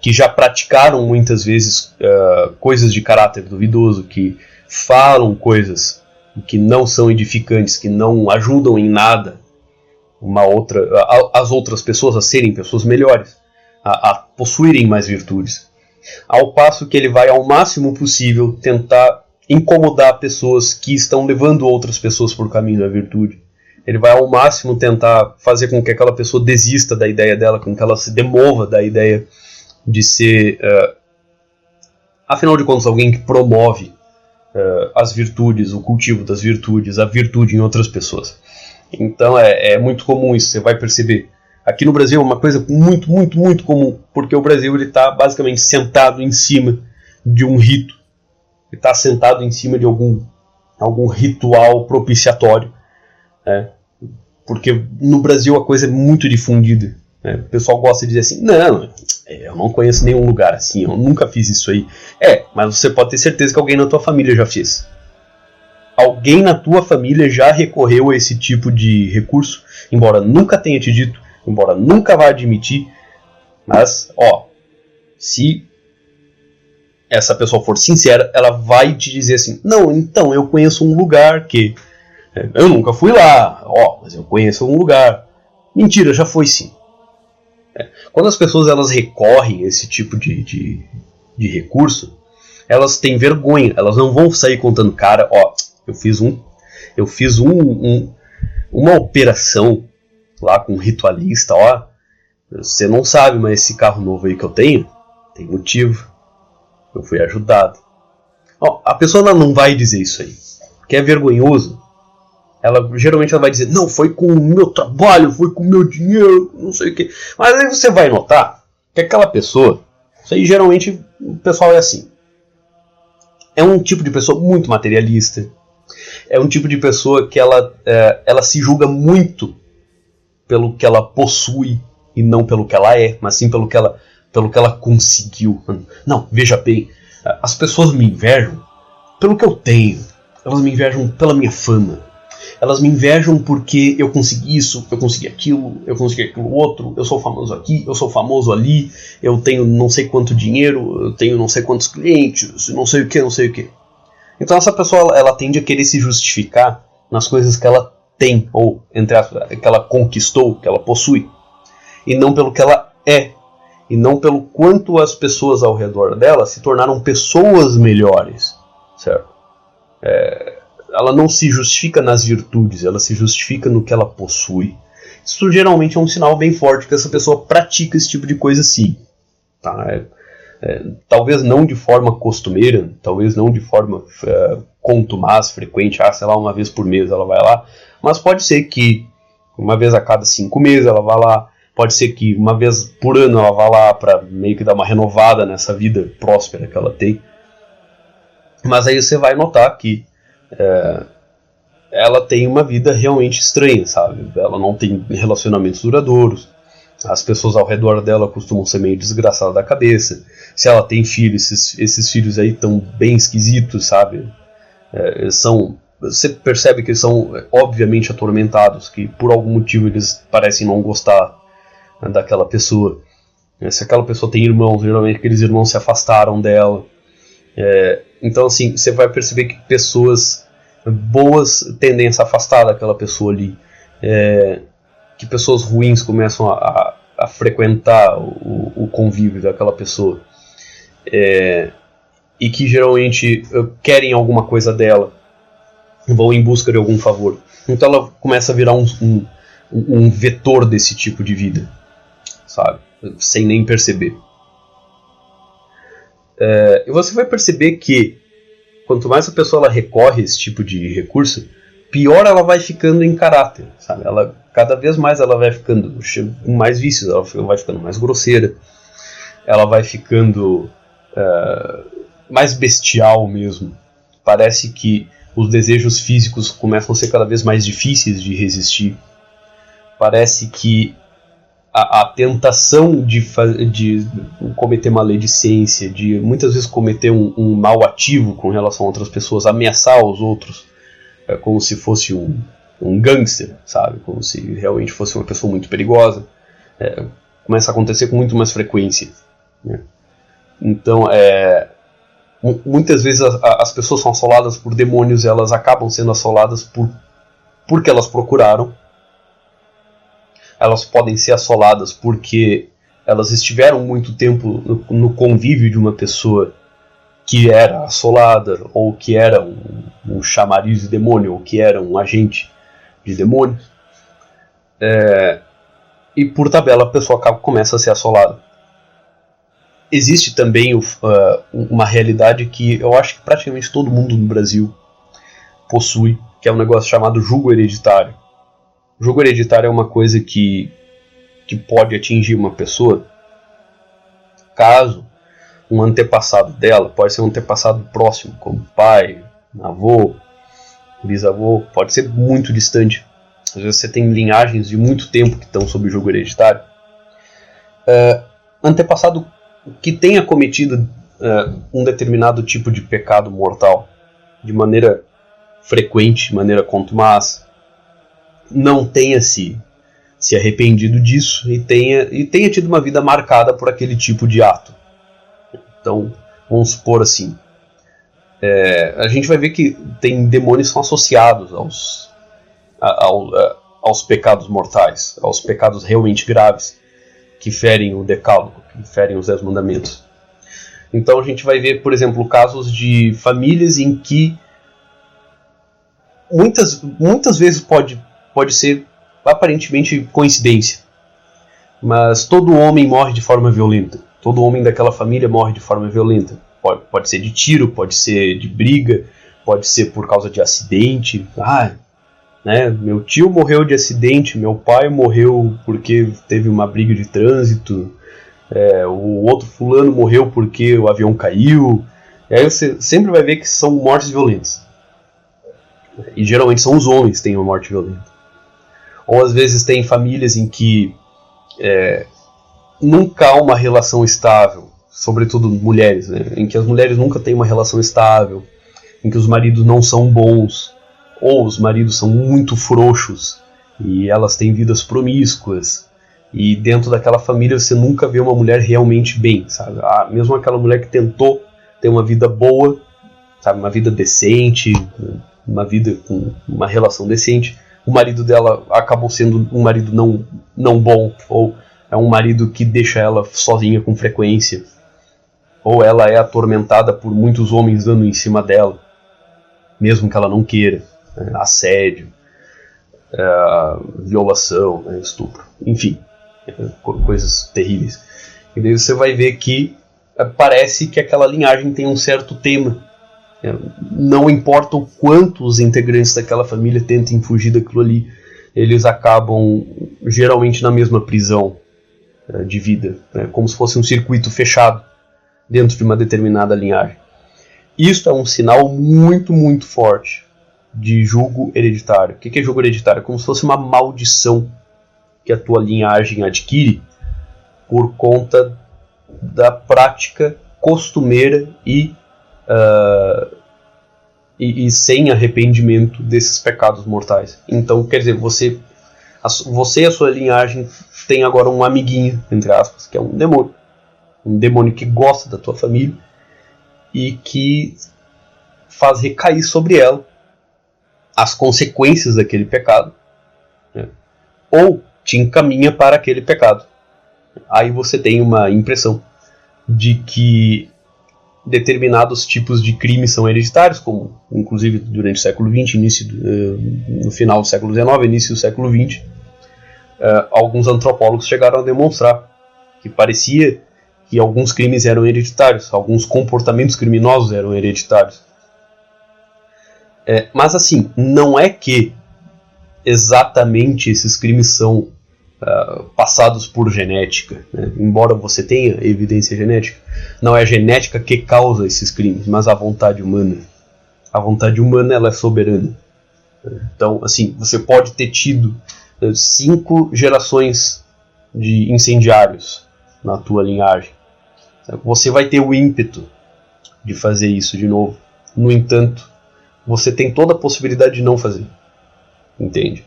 que já praticaram muitas vezes uh, coisas de caráter duvidoso, que falam coisas que não são edificantes, que não ajudam em nada uma outra, a, as outras pessoas a serem pessoas melhores, a, a possuírem mais virtudes. Ao passo que ele vai ao máximo possível tentar incomodar pessoas que estão levando outras pessoas por caminho da virtude. Ele vai ao máximo tentar fazer com que aquela pessoa desista da ideia dela, com que ela se demova da ideia de ser, uh, afinal de contas, alguém que promove uh, as virtudes, o cultivo das virtudes, a virtude em outras pessoas. Então é, é muito comum isso, você vai perceber. Aqui no Brasil é uma coisa muito, muito, muito comum, porque o Brasil está basicamente sentado em cima de um rito está sentado em cima de algum, algum ritual propiciatório. Né? Porque no Brasil a coisa é muito difundida. Né? O pessoal gosta de dizer assim: não, eu não conheço nenhum lugar assim, eu nunca fiz isso aí. É, mas você pode ter certeza que alguém na tua família já fez. Alguém na tua família já recorreu a esse tipo de recurso, embora nunca tenha te dito, embora nunca vá admitir. Mas, ó, se essa pessoa for sincera, ela vai te dizer assim: não, então eu conheço um lugar que. É, eu nunca fui lá, ó, mas eu conheço um lugar. Mentira, já foi sim. É, quando as pessoas elas recorrem a esse tipo de, de, de recurso, elas têm vergonha, elas não vão sair contando, cara, ó, eu fiz um. Eu fiz um, um uma operação lá com um ritualista, ó. Você não sabe, mas esse carro novo aí que eu tenho tem motivo eu fui ajudado. Ó, a pessoa não vai dizer isso aí, que é vergonhoso. Ela geralmente ela vai dizer, não, foi com o meu trabalho, foi com o meu dinheiro, não sei o que. Mas aí você vai notar que aquela pessoa, isso aí geralmente o pessoal é assim. É um tipo de pessoa muito materialista. É um tipo de pessoa que ela, é, ela se julga muito pelo que ela possui e não pelo que ela é, mas sim pelo que ela pelo que ela conseguiu. Não, veja bem, as pessoas me invejam pelo que eu tenho. Elas me invejam pela minha fama. Elas me invejam porque eu consegui isso, eu consegui aquilo, eu consegui aquilo outro, eu sou famoso aqui, eu sou famoso ali, eu tenho não sei quanto dinheiro, eu tenho não sei quantos clientes, não sei o que, não sei o que. Então essa pessoa ela, ela tende a querer se justificar nas coisas que ela tem, ou entre aspas, que ela conquistou, que ela possui, e não pelo que ela é, e não pelo quanto as pessoas ao redor dela se tornaram pessoas melhores, certo? É, ela não se justifica nas virtudes, ela se justifica no que ela possui. Isso geralmente é um sinal bem forte que essa pessoa pratica esse tipo de coisa sim. Tá? É, é, talvez não de forma costumeira, talvez não de forma é, contumaz, frequente, ah, sei lá, uma vez por mês ela vai lá, mas pode ser que uma vez a cada cinco meses ela vá lá, pode ser que uma vez por ano ela vá lá para meio que dar uma renovada nessa vida próspera que ela tem. Mas aí você vai notar que é, ela tem uma vida realmente estranha, sabe? Ela não tem relacionamentos duradouros. As pessoas ao redor dela costumam ser meio desgraçadas da cabeça. Se ela tem filhos, esses, esses filhos aí estão bem esquisitos, sabe? É, são você percebe que eles são obviamente atormentados, que por algum motivo eles parecem não gostar né, daquela pessoa. Se aquela pessoa tem irmãos, geralmente aqueles irmãos se afastaram dela. É, então, assim, você vai perceber que pessoas boas tendem a se afastar daquela pessoa ali. É, que pessoas ruins começam a, a, a frequentar o, o, convívio daquela pessoa. É, e que geralmente querem alguma coisa dela, vão em busca de algum favor. Então ela começa a virar um, um, um vetor desse tipo de vida, sabe? Sem nem perceber. É, e você vai perceber que quanto mais a pessoa ela recorre a esse tipo de recurso, pior ela vai ficando em caráter, sabe? Ela cada vez mais ela vai ficando com mais vícios, ela vai ficando mais grosseira, ela vai ficando uh, mais bestial mesmo. Parece que os desejos físicos começam a ser cada vez mais difíceis de resistir. Parece que a, a tentação de, de cometer maledicência, de muitas vezes cometer um, um mal ativo com relação a outras pessoas, ameaçar os outros, é como se fosse um, um gangster, sabe? Como se realmente fosse uma pessoa muito perigosa. É, começa a acontecer com muito mais frequência. Né? Então, é, muitas vezes as, as, pessoas são assoladas por demônios, elas acabam sendo assoladas por porque elas procuraram. Elas podem ser assoladas porque elas estiveram muito tempo no, no convívio de uma pessoa que era assolada, ou que era um, um chamariz de demônio, ou que era um agente de demônios. É, e por tabela a pessoa acaba, começa a ser assolada. Existe também uh, uma realidade que eu acho que praticamente todo mundo no Brasil possui, que é um negócio chamado jugo hereditário. O jugo hereditário é uma coisa que, que pode atingir uma pessoa caso um antepassado dela, pode ser um antepassado próximo, como pai, avô, bisavô, pode ser muito distante. Às vezes você tem linhagens de muito tempo que estão sob jogo hereditário. Uh, antepassado que tenha cometido uh, um determinado tipo de pecado mortal de maneira frequente, de maneira contumaz, não tenha se, se arrependido disso e tenha, e tenha tido uma vida marcada por aquele tipo de ato. Então, vamos supor assim, é, a gente vai ver que tem demônios são associados aos, aos pecados mortais, aos pecados realmente graves que ferem o decálogo, que ferem os dez mandamentos. Então a gente vai ver, por exemplo, casos de famílias em que muitas, muitas vezes pode, pode ser aparentemente coincidência, mas todo homem morre de forma violenta. Todo homem daquela família morre de forma violenta. Pode, pode ser de tiro, pode ser de briga, pode ser por causa de acidente. Ah, né? Meu tio morreu de acidente, meu pai morreu porque teve uma briga de trânsito, é, o outro fulano morreu porque o avião caiu. E aí você sempre vai ver que são mortes violentas. E geralmente são os homens que têm uma morte violenta. Ou às vezes tem famílias em que é, nunca há uma relação estável sobretudo mulheres, né, em que as mulheres nunca têm uma relação estável, em que os maridos não são bons, ou os maridos são muito frouxos e elas têm vidas promíscuas. E dentro daquela família você nunca vê uma mulher realmente bem, sabe? Ah, mesmo aquela mulher que tentou ter uma vida boa, sabe, uma vida decente, uma vida com uma relação decente, o marido dela acabou sendo um marido não, não bom, ou é um marido que deixa ela sozinha com frequência, ou ela é atormentada por muitos homens dando em cima dela. mesmo que ela não queira, né? assédio, é, violação, né? estupro, enfim, coisas terríveis. E daí você vai ver que é, parece que aquela linhagem tem um certo tema. É, não importa o quanto os integrantes daquela família tentem fugir daquilo ali, eles acabam geralmente na mesma prisão de vida, né? como se fosse um circuito fechado dentro de uma determinada linhagem. Isso é um sinal muito, muito forte de julgo hereditário. O que é julgo hereditário? É como se fosse uma maldição que a tua linhagem adquire por conta da prática costumeira e, uh, e, e, sem arrependimento desses pecados mortais. Então, quer dizer, você, a, você e a sua linhagem tem agora um amiguinho, entre aspas, que é um demônio. Um demônio que gosta da tua família e que faz recair sobre ela as consequências daquele pecado, né? ou te encaminha para aquele pecado. Aí você tem uma impressão de que determinados tipos de crimes são hereditários, como inclusive durante o século XX, início do, uh, no final do século XIX, início do século XX, eh, alguns antropólogos chegaram a demonstrar que parecia alguns crimes eram hereditários, alguns comportamentos criminosos eram hereditários. É, mas assim, não é que exatamente esses crimes são uh, passados por genética. Né? Embora você tenha evidência genética, não é a genética que causa esses crimes, mas a vontade humana. A vontade humana ela é soberana. Então, assim, você pode ter tido uh, cinco gerações de incendiários na tua linhagem. Você vai ter o ímpeto de fazer isso de novo. No entanto, você tem toda a possibilidade de não fazer. Entende?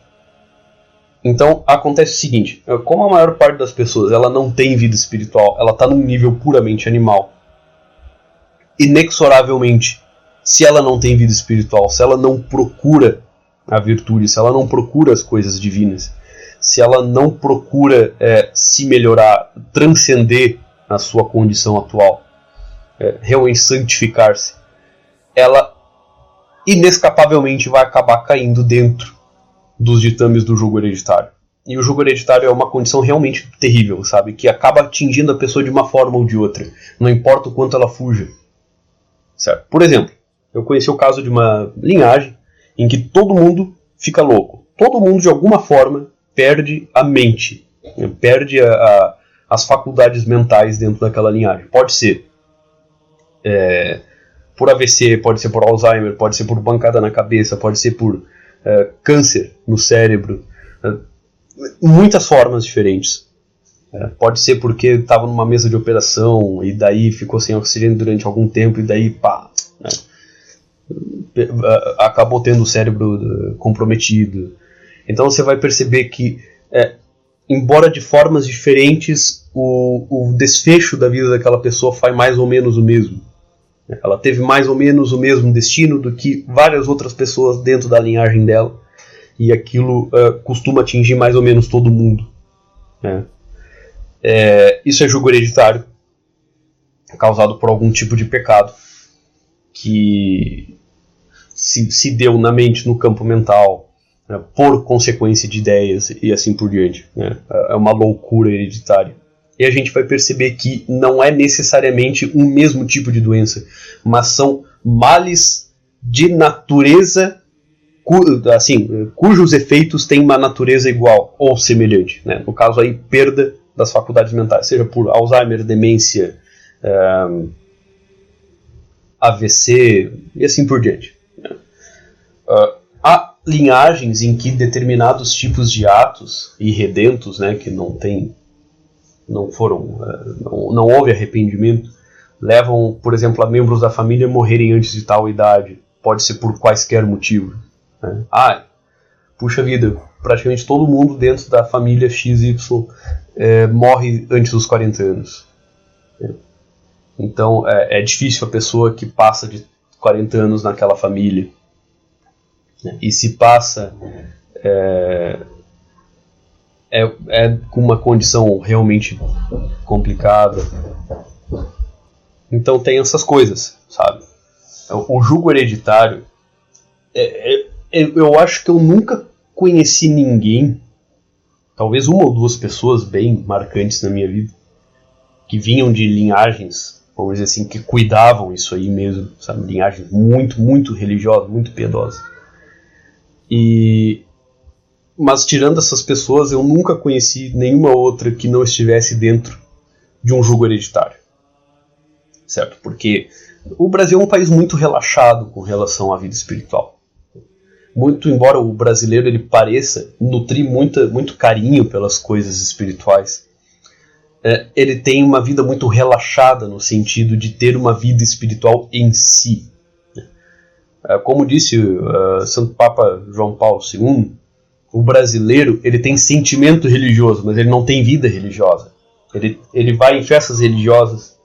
Então acontece o seguinte: como a maior parte das pessoas ela não tem vida espiritual, ela está num nível puramente animal. Inexoravelmente, se ela não tem vida espiritual, se ela não procura a virtude, se ela não procura as coisas divinas, se ela não procura é, se melhorar, transcender a sua condição atual, é, realmente santificar-se, ela inescapavelmente vai acabar caindo dentro dos ditames do jogo hereditário. E o jogo hereditário é uma condição realmente terrível, sabe? Que acaba atingindo a pessoa de uma forma ou de outra. Não importa o quanto ela fuja. Certo? Por exemplo, eu conheci o caso de uma linhagem em que todo mundo fica louco. Todo mundo, de alguma forma, perde a mente. Né? Perde a, a, as faculdades mentais dentro daquela linhagem. Pode ser é, por AVC, pode ser por Alzheimer, pode ser por bancada na cabeça, pode ser por é, câncer no cérebro, é, muitas formas diferentes. É, pode ser porque estava numa mesa de operação e daí ficou sem oxigênio durante algum tempo e daí pá, né, acabou tendo o cérebro comprometido. Então você vai perceber que, é, embora de formas diferentes, o, o desfecho da vida daquela pessoa faz mais ou menos o mesmo. Ela teve mais ou menos o mesmo destino do que várias outras pessoas dentro da linhagem dela. E aquilo uh, costuma atingir mais ou menos todo mundo. Né? É, isso é julgo hereditário, causado por algum tipo de pecado que se, se deu na mente, no campo mental, né, por consequência de ideias e assim por diante. Né? É uma loucura hereditária e a gente vai perceber que não é necessariamente um mesmo tipo de doença, mas são males de natureza assim, cujos efeitos têm uma natureza igual ou semelhante. Né? No caso aí, perda das faculdades mentais, seja por Alzheimer, demência, AVC e assim por diante. Uh, linhagens em que determinados tipos de atos irredentos, né, que não têm não foram, eh, não, não houve arrependimento, levam, por exemplo, a membros da família morrerem antes de tal idade. Pode ser por quaisquer motivo. Né? Ah, puxa vida, praticamente todo mundo dentro da família XY é, morre antes dos 40 anos. Então é, é, difícil a pessoa que passa de 40 anos naquela família. Né? E se passa é, é, é com uma condição realmente complicada. Então tem essas coisas, sabe? O jugo hereditário é, é, é, eu acho que eu nunca conheci ninguém, talvez uma ou duas pessoas bem marcantes na minha vida, que vinham de linhagens, vamos dizer assim, que cuidavam isso aí mesmo, sabe? Linhagens muito, muito religiosas, muito piedosas. E mas tirando essas pessoas, eu nunca conheci nenhuma outra que não estivesse dentro de um jogo hereditário. Certo? Porque o Brasil é um país muito relaxado com relação à vida espiritual. Muito embora o brasileiro ele pareça nutrir muita, muito carinho pelas coisas espirituais, é, ele tem uma vida muito relaxada no sentido de ter uma vida espiritual em si. É, como disse uh, Santo Papa João Paulo II, o brasileiro ele tem sentimento religioso, mas ele não tem vida religiosa. Ele, ele vai em festas religiosas,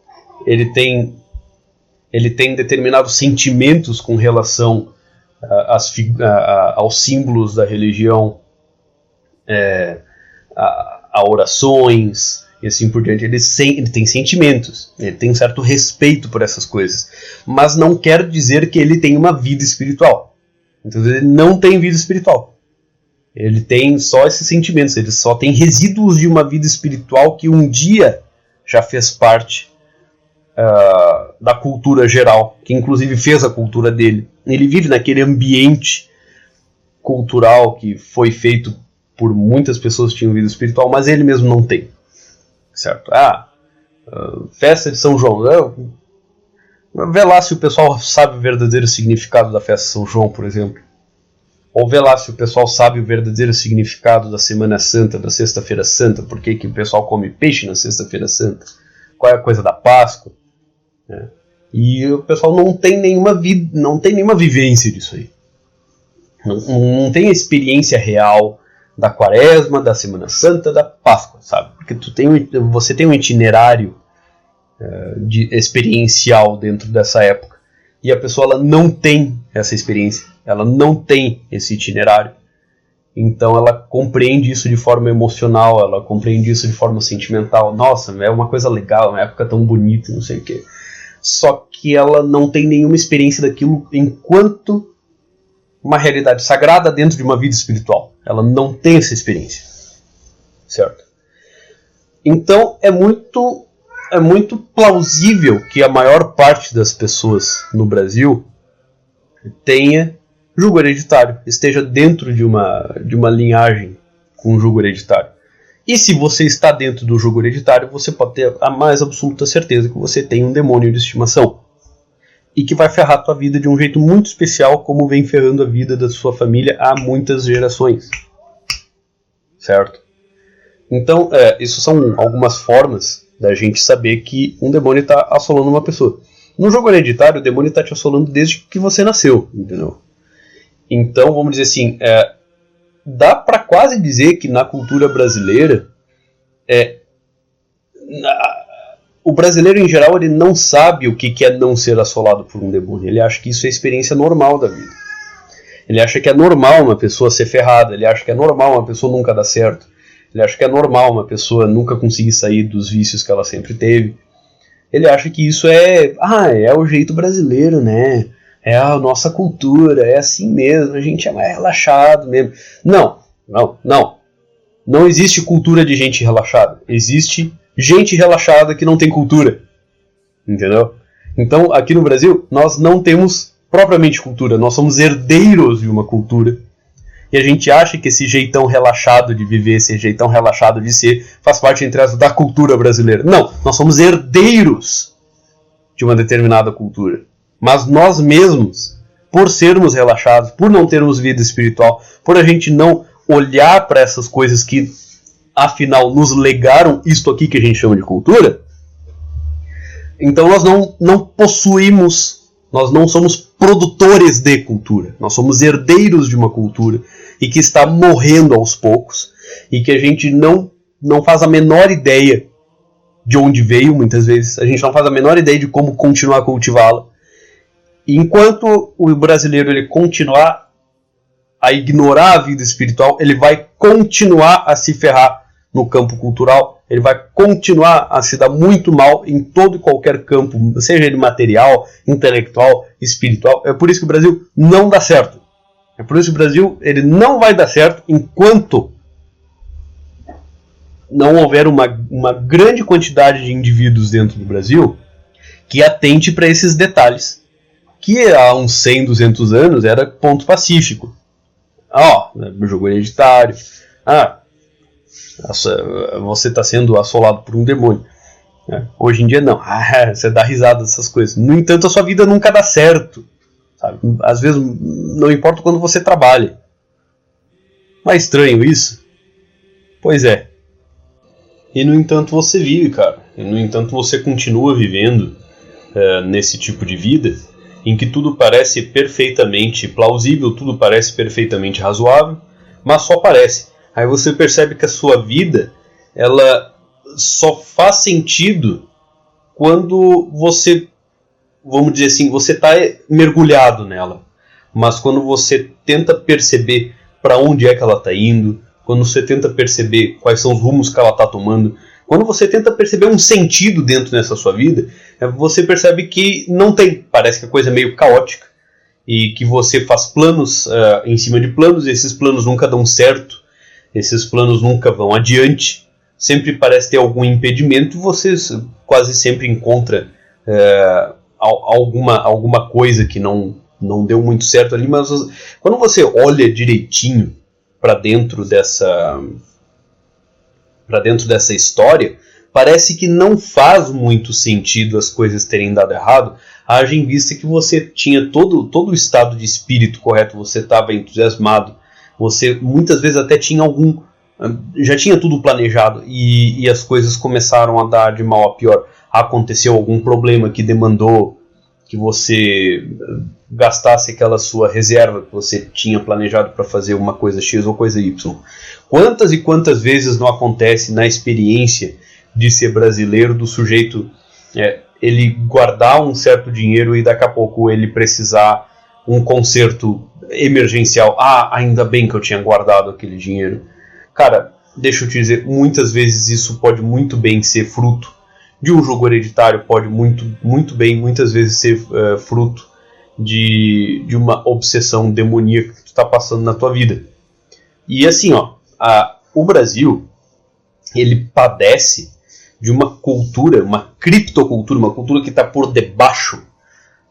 ele tem ele tem determinados sentimentos com relação uh, às, uh, aos símbolos da religião, é, a, a, orações e assim por diante. Ele, ele tem sentimentos, ele tem um certo respeito por essas coisas, mas não quer dizer que ele tem uma vida espiritual. Então ele não tem vida espiritual. Ele tem só esses sentimentos, ele só tem resíduos de uma vida espiritual que um dia já fez parte uh, da cultura geral, que inclusive fez a cultura dele. Ele vive naquele ambiente cultural que foi feito por muitas pessoas que tinham vida espiritual, mas ele mesmo não tem. Certo? Ah, festa de São João. Uh, vê lá se o pessoal sabe o verdadeiro significado da festa de São João, por exemplo. Ou vê lá se o pessoal sabe o verdadeiro significado da Semana Santa, da Sexta-feira Santa, por que, que o pessoal come peixe na Sexta-feira Santa, qual é a coisa da Páscoa. Né? E o pessoal não tem nenhuma vida, não tem nenhuma vivência disso aí. Não, não tem a experiência real da Quaresma, da Semana Santa, da Páscoa, sabe? Porque tu tem, você tem um itinerário uh, de, experiencial dentro dessa época e a pessoa ela não tem essa experiência. Ela não tem esse itinerário. Então ela compreende isso de forma emocional, ela compreende isso de forma sentimental. Nossa, é uma coisa legal, uma época tão bonita, não sei o quê. Só que ela não tem nenhuma experiência daquilo enquanto uma realidade sagrada dentro de uma vida espiritual. Ela não tem essa experiência. Certo? Então é muito é muito plausível que a maior parte das pessoas no Brasil tenha julgo hereditário, esteja dentro de uma, de uma linhagem com julgo hereditário. E se você está dentro do julgo hereditário, você pode ter a mais absoluta certeza que você tem um demônio de estimação. E que vai ferrar a tua vida de um jeito muito especial, como vem ferrando a vida da sua família há muitas gerações. Certo? Então, é, isso são algumas formas da gente saber que um demônio está assolando uma pessoa. No jogo hereditário, o demônio está te assolando desde que você nasceu, entendeu? Então, vamos dizer assim, é, dá para quase dizer que na cultura brasileira, é, na, o brasileiro em geral ele não sabe o que, que é não ser assolado por um demônio. Ele acha que isso é experiência normal da vida. Ele acha que é normal uma pessoa ser ferrada. Ele acha que é normal uma pessoa nunca dar certo. Ele acha que é normal uma pessoa nunca conseguir sair dos vícios que ela sempre teve. Ele acha que isso é, ah, é o jeito brasileiro, né? é a nossa cultura, é assim mesmo, a gente é mais relaxado mesmo. Não, não, não. Não existe cultura de gente relaxada. Existe gente relaxada que não tem cultura. Entendeu? Então, aqui no Brasil, nós não temos propriamente cultura, nós somos herdeiros de uma cultura. E a gente acha que esse jeitão relaxado de viver, esse jeitão relaxado de ser, faz parte, entre as da cultura brasileira. Não, nós somos herdeiros de uma determinada cultura. Mas nós mesmos, por sermos relaxados, por não termos vida espiritual, por a gente não olhar para essas coisas que afinal nos legaram isto aqui que a gente chama de cultura, então nós não, não possuímos, nós não somos produtores de cultura, nós somos herdeiros de uma cultura e que está morrendo aos poucos e que a gente não, não faz a menor ideia de onde veio, muitas vezes, a gente não faz a menor ideia de como continuar a cultivá-la enquanto o brasileiro ele continuar a ignorar a vida espiritual, ele vai continuar a se ferrar no campo cultural, ele vai continuar a se dar muito mal em todo e qualquer campo, seja ele material, intelectual, espiritual. É por isso que o Brasil não dá certo. É por isso que o Brasil ele não vai dar certo enquanto não houver uma, uma grande quantidade de indivíduos dentro do Brasil que atente para esses detalhes. Que há uns 100, 200 anos era ponto pacífico. Ó, oh, jogo hereditário. Ah, você está sendo assolado por um demônio. É, hoje em dia não. Ah, você dá risada dessas coisas. No entanto, a sua vida nunca dá certo. Sabe? Às vezes não importa quando você trabalha. Não é estranho isso? Pois é. E no entanto você vive, cara. E no entanto você continua vivendo uh, nesse tipo de vida em que tudo parece perfeitamente plausível, tudo parece perfeitamente razoável, mas só parece. Aí você percebe que a sua vida ela só faz sentido quando você vamos dizer assim, você está mergulhado nela. Mas quando você tenta perceber para onde é que ela está indo, quando você tenta perceber quais são os rumos que ela está tomando, quando você tenta perceber um sentido dentro dessa sua vida, é, você percebe que não tem. Parece que a coisa é meio caótica e que você faz planos uh, em cima de planos, e esses planos nunca dão certo, esses planos nunca vão adiante, sempre parece ter algum impedimento, você quase sempre encontra uh, alguma, alguma coisa que não, não deu muito certo ali, mas quando você olha direitinho para dentro dessa para dentro dessa história, parece que não faz muito sentido as coisas terem dado errado, haja em vista que você tinha todo, todo o estado de espírito correto, você estava entusiasmado, você muitas vezes até tinha algum. já tinha tudo planejado e, e as coisas começaram a dar de mal a pior aconteceu algum problema que demandou que você gastasse aquela sua reserva que você tinha planejado para fazer uma coisa X ou coisa Y. Quantas e quantas vezes não acontece na experiência de ser brasileiro do sujeito é, ele guardar um certo dinheiro e daqui a pouco ele precisar um conserto emergencial. Ah, ainda bem que eu tinha guardado aquele dinheiro. Cara, deixa eu te dizer, muitas vezes isso pode muito bem ser fruto de um jogo hereditário pode muito, muito bem, muitas vezes ser uh, fruto de, de uma obsessão demoníaca que tu está passando na tua vida. E assim, ó, a, o Brasil ele padece de uma cultura, uma criptocultura, uma cultura que está por debaixo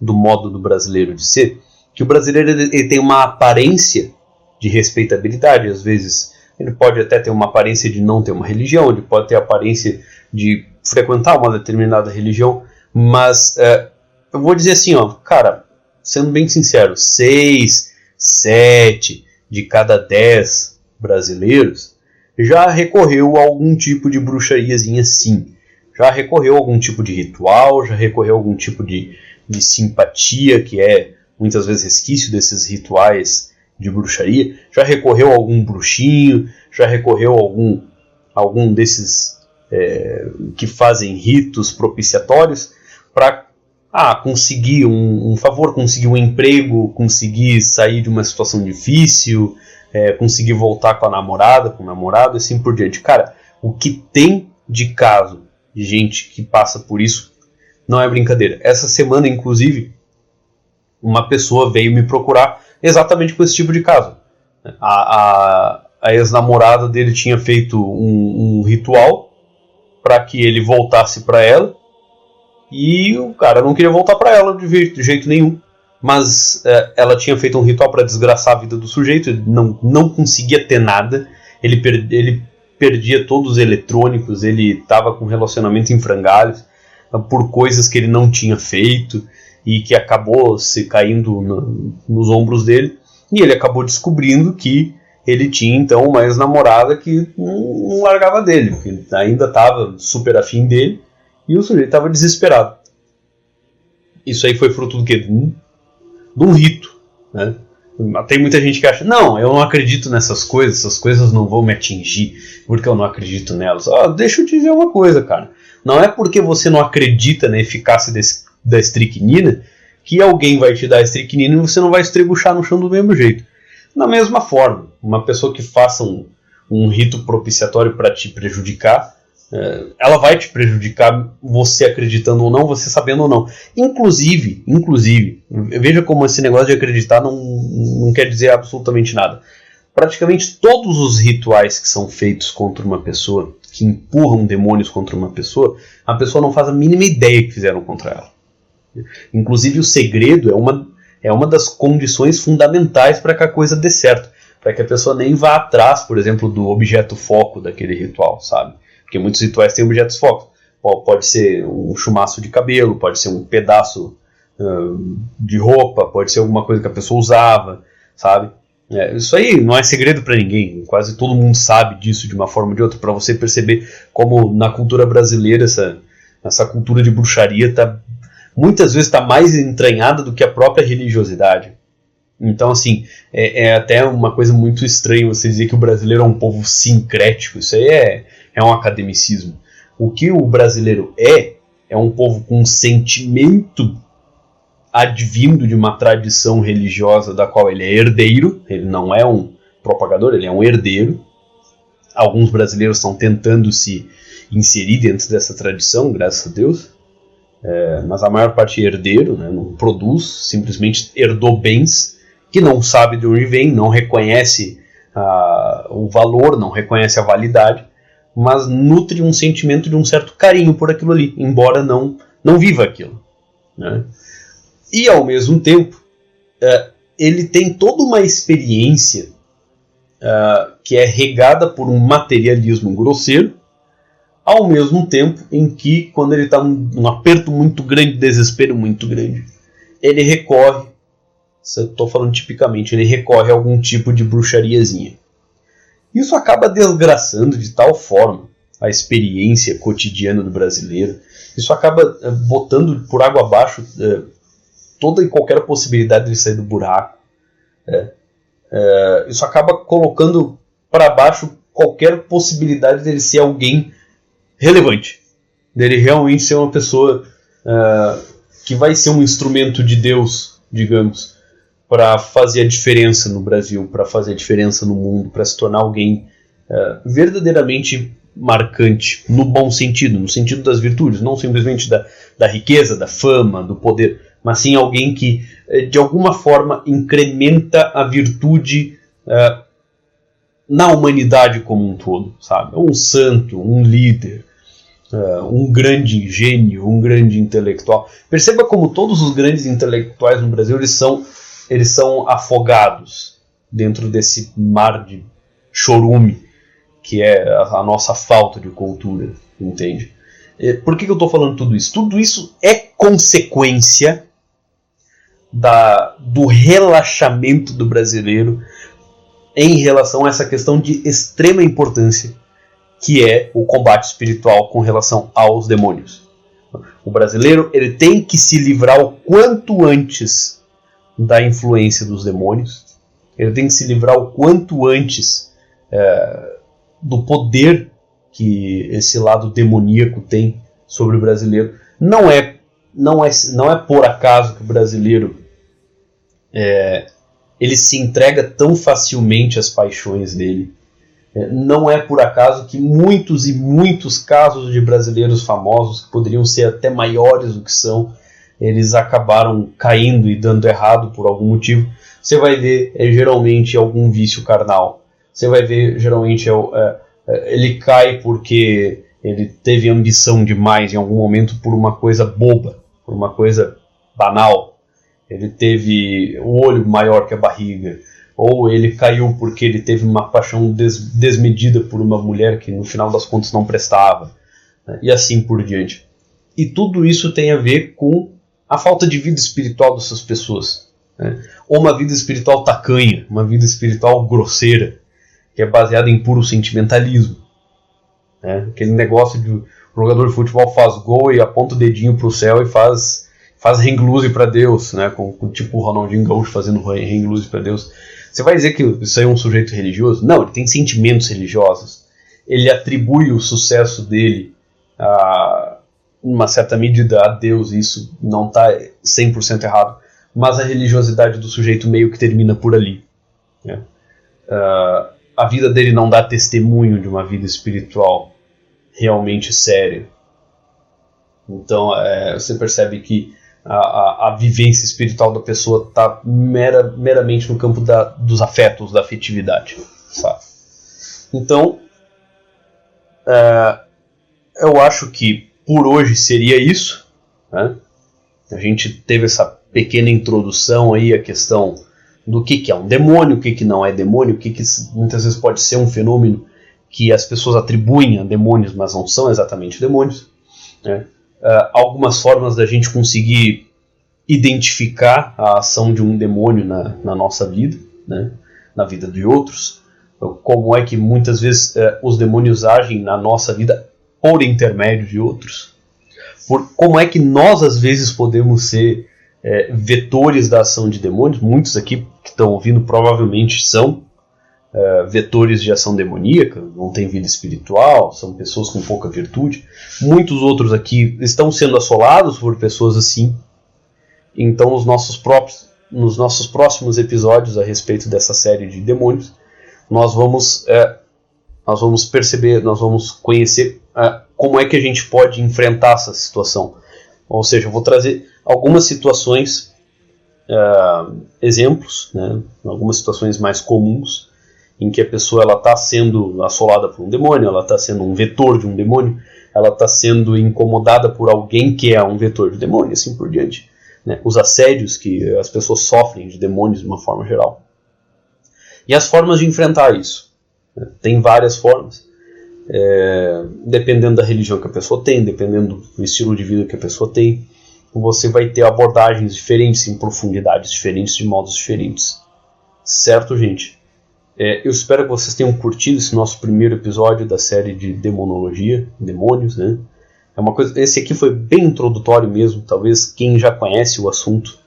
do modo do brasileiro de ser, que o brasileiro ele tem uma aparência de respeitabilidade, às vezes ele pode até ter uma aparência de não ter uma religião, ele pode ter aparência de frequentar uma determinada religião, mas é, eu vou dizer assim, ó, cara, sendo bem sincero, seis, sete de cada dez brasileiros já recorreu a algum tipo de bruxariazinha sim. Já recorreu a algum tipo de ritual, já recorreu a algum tipo de, de simpatia, que é muitas vezes resquício desses rituais de bruxaria, já recorreu a algum bruxinho, já recorreu a algum, algum desses é, que fazem ritos propiciatórios para ah, conseguir um, um, favor, conseguir um emprego, conseguir sair de uma situação difícil, é, conseguir voltar com a namorada, com o namorado assim por diante. Cara, o que tem de caso de gente que passa por isso não é brincadeira. Essa semana, inclusive, uma pessoa veio me procurar exatamente com esse tipo de caso. A, a, a ex-namorada dele tinha feito um, um ritual para que ele voltasse para ela. E o cara não queria voltar para ela de jeito, nenhum. Mas é, ela tinha feito um ritual para desgraçar a vida do sujeito, ele não, não conseguia ter nada, ele, per, ele perdia todos os eletrônicos, ele estava com relacionamento em frangalhos ah, por coisas que ele não tinha feito e que acabou se caindo no, nos ombros dele. E ele acabou descobrindo que ele tinha então uma ex-namorada que não, não, largava dele, porque ainda estava super afim dele e o sujeito estava desesperado. Isso aí foi fruto do quê? De um, de um rito. Né? Tem muita gente que acha, não, eu não acredito nessas coisas, essas coisas não vão me atingir porque eu não acredito nelas. Ah, deixa eu te dizer uma coisa, cara. Não é porque você não acredita na eficácia desse, da estricnina que alguém vai te dar a estricnina e você não vai estrebuchar no chão do mesmo jeito. Da mesma forma, uma pessoa que faça um, um rito propiciatório para te prejudicar, É, ela vai te prejudicar, você acreditando ou não, você sabendo ou não. Inclusive, inclusive, veja como esse negócio de acreditar não, não quer dizer absolutamente nada. Praticamente todos os rituais que são feitos contra uma pessoa, que empurram demônios contra uma pessoa, a pessoa não faz a mínima ideia que fizeram contra ela. Inclusive, o segredo é uma, é uma das condições fundamentais para que a coisa dê certo. Para que a pessoa nem vá atrás, por exemplo, do objeto foco daquele ritual, sabe? Porque muitos rituais têm objetos focos. Pode ser um chumaço de cabelo, pode ser um pedaço uh, de roupa, pode ser alguma coisa que a pessoa usava, sabe? É, isso aí não é segredo para ninguém. Quase todo mundo sabe disso de uma forma ou de outra. Para você perceber como na cultura brasileira essa, essa cultura de bruxaria tá, muitas vezes está mais entranhada do que a própria religiosidade. Então, assim, é, é, até uma coisa muito estranha você dizer que o brasileiro é um povo sincrético. Isso aí é, é um academicismo. O que o brasileiro é, é um povo com sentimento advindo de uma tradição religiosa da qual ele é herdeiro, ele não é um propagador, ele é um herdeiro. Alguns brasileiros estão tentando se inserir dentro dessa tradição, graças a Deus, é, mas a maior parte é herdeiro, né, não produz, simplesmente herdou bens que não sabe de onde vem, não reconhece uh, o valor, não reconhece a validade mas nutre um sentimento de um certo carinho por aquilo ali, embora não, não viva aquilo. Né? E ao mesmo tempo, uh, ele tem toda uma experiência uh, que é regada por um materialismo grosseiro, ao mesmo tempo em que, quando ele está num aperto muito grande, desespero muito grande, ele recorre, estou falando tipicamente, ele recorre a algum tipo de bruxariazinha. Isso acaba desgraçando de tal forma a experiência cotidiana do brasileiro. Isso acaba eh, botando por água abaixo é, toda e qualquer possibilidade de sair do buraco. É, é, isso acaba colocando para baixo qualquer possibilidade dele ser alguém relevante, dele realmente ser uma pessoa que vai ser um instrumento de Deus, digamos, para fazer a diferença no Brasil, para fazer a diferença no mundo, para se tornar alguém uh, verdadeiramente marcante, no bom sentido, no sentido das virtudes, não simplesmente da, da riqueza, da fama, do poder, mas sim alguém que uh, de alguma forma incrementa a virtude uh, na humanidade como um todo, sabe? Um santo, um líder, um grande gênio, um grande intelectual. Perceba como todos os grandes intelectuais no Brasil eles são eles são afogados dentro desse mar de chorume que é a, nossa falta de cultura, entende? Por que eu estou falando tudo isso? Tudo isso é consequência da, do relaxamento do brasileiro em relação a essa questão de extrema importância que é o combate espiritual com relação aos demônios. O brasileiro ele tem que se livrar o quanto antes da influência dos demônios. Ele tem que se livrar o quanto antes é, do poder que esse lado demoníaco tem sobre o brasileiro. Não é, não é, não é por acaso que o brasileiro é, ele se entrega tão facilmente às paixões dele. É, não é por acaso que muitos e muitos casos de brasileiros famosos, que poderiam ser até maiores do que são, eles acabaram caindo e dando errado por algum motivo, você vai ver é, geralmente algum vício carnal. Você vai ver geralmente é, é, é, ele cai porque ele teve ambição demais em algum momento por uma coisa boba, por uma coisa banal. Ele teve o olho maior que a barriga, ou ele caiu porque ele teve uma paixão des desmedida por uma mulher que no final das contas não prestava, né? e assim por diante. E tudo isso tem a ver com a falta de vida espiritual dessas pessoas. Né? Ou uma vida espiritual tacanha, uma vida espiritual grosseira, que é baseada em puro sentimentalismo. Né? Aquele negócio de o jogador de futebol faz gol e aponta o dedinho para o céu e faz faz hang para Deus, né? Com, com, tipo o Ronaldinho Gaúcho fazendo hang para Deus. Você vai dizer que isso aí é um sujeito religioso? Não, ele tem sentimentos religiosos. Ele atribui o sucesso dele a, uma certa medida a Deus, isso não está 100% errado, mas a religiosidade do sujeito meio que termina por ali. Né? Uh, a vida dele não dá testemunho de uma vida espiritual realmente séria. Então é, você percebe que a, a, a, vivência espiritual da pessoa está mera, meramente no campo da, dos afetos, da afetividade. Sabe? Então, é, eu acho que por hoje seria isso. Né? A gente teve essa pequena introdução aí a questão do que, que é um demônio, o que, que não é demônio, o que, que muitas vezes pode ser um fenômeno que as pessoas atribuem a demônios, mas não são exatamente demônios. Né? Uh, algumas formas da gente conseguir identificar a ação de um demônio na, na nossa vida, né? na vida de outros. Como é que muitas vezes uh, os demônios agem na nossa vida por intermédio de outros. Por como é que nós às vezes podemos ser é, vetores da ação de demônios. Muitos aqui que estão ouvindo provavelmente são é, vetores de ação demoníaca, não têm vida espiritual, são pessoas com pouca virtude. Muitos outros aqui estão sendo assolados por pessoas assim. Então, os nossos próprios, nos nossos próximos episódios a respeito dessa série de demônios, nós vamos, é, nós vamos perceber, nós vamos conhecer é, como é que a gente pode enfrentar essa situação. Ou seja, eu vou trazer algumas situações, uh, exemplos, né, algumas situações mais comuns, em que a pessoa está sendo assolada por um demônio, ela está sendo um vetor de um demônio, ela está sendo incomodada por alguém que é um vetor de demônio, assim por diante. Né, os assédios que as pessoas sofrem de demônios de uma forma geral. E as formas de enfrentar isso. Tem várias formas. É, dependendo da religião que a pessoa tem, dependendo do estilo de vida que a pessoa tem, você vai ter abordagens diferentes, em profundidades diferentes, de modos diferentes. Certo, gente? É, eu espero que vocês tenham curtido esse nosso primeiro episódio da série de demonologia, demônios, né? É uma coisa, esse aqui foi bem introdutório mesmo. Talvez quem já conhece o assunto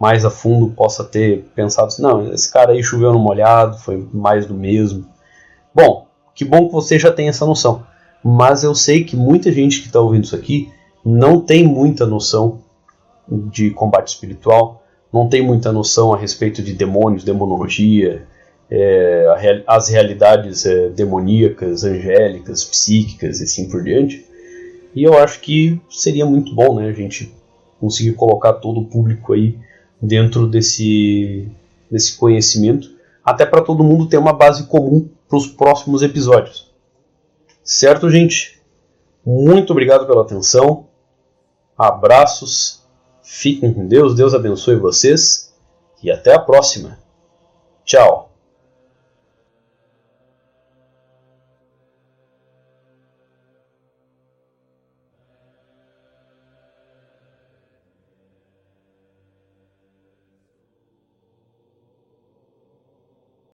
mais a fundo possa ter pensado assim, não, esse cara aí choveu no molhado, foi mais do mesmo. Bom, que bom que você já tem essa noção. Mas eu sei que muita gente que está ouvindo isso aqui não tem muita noção de combate espiritual, não tem muita noção a respeito de demônios, demonologia, é, as realidades é, demoníacas, angélicas, psíquicas e assim por diante. E eu acho que seria muito bom né, a gente conseguir colocar todo o público aí dentro desse, desse conhecimento, até para todo mundo ter uma base comum para os próximos episódios. Certo, gente? Muito obrigado pela atenção. Abraços Fiquem com Deus, Deus abençoe vocês e até a próxima. Tchau.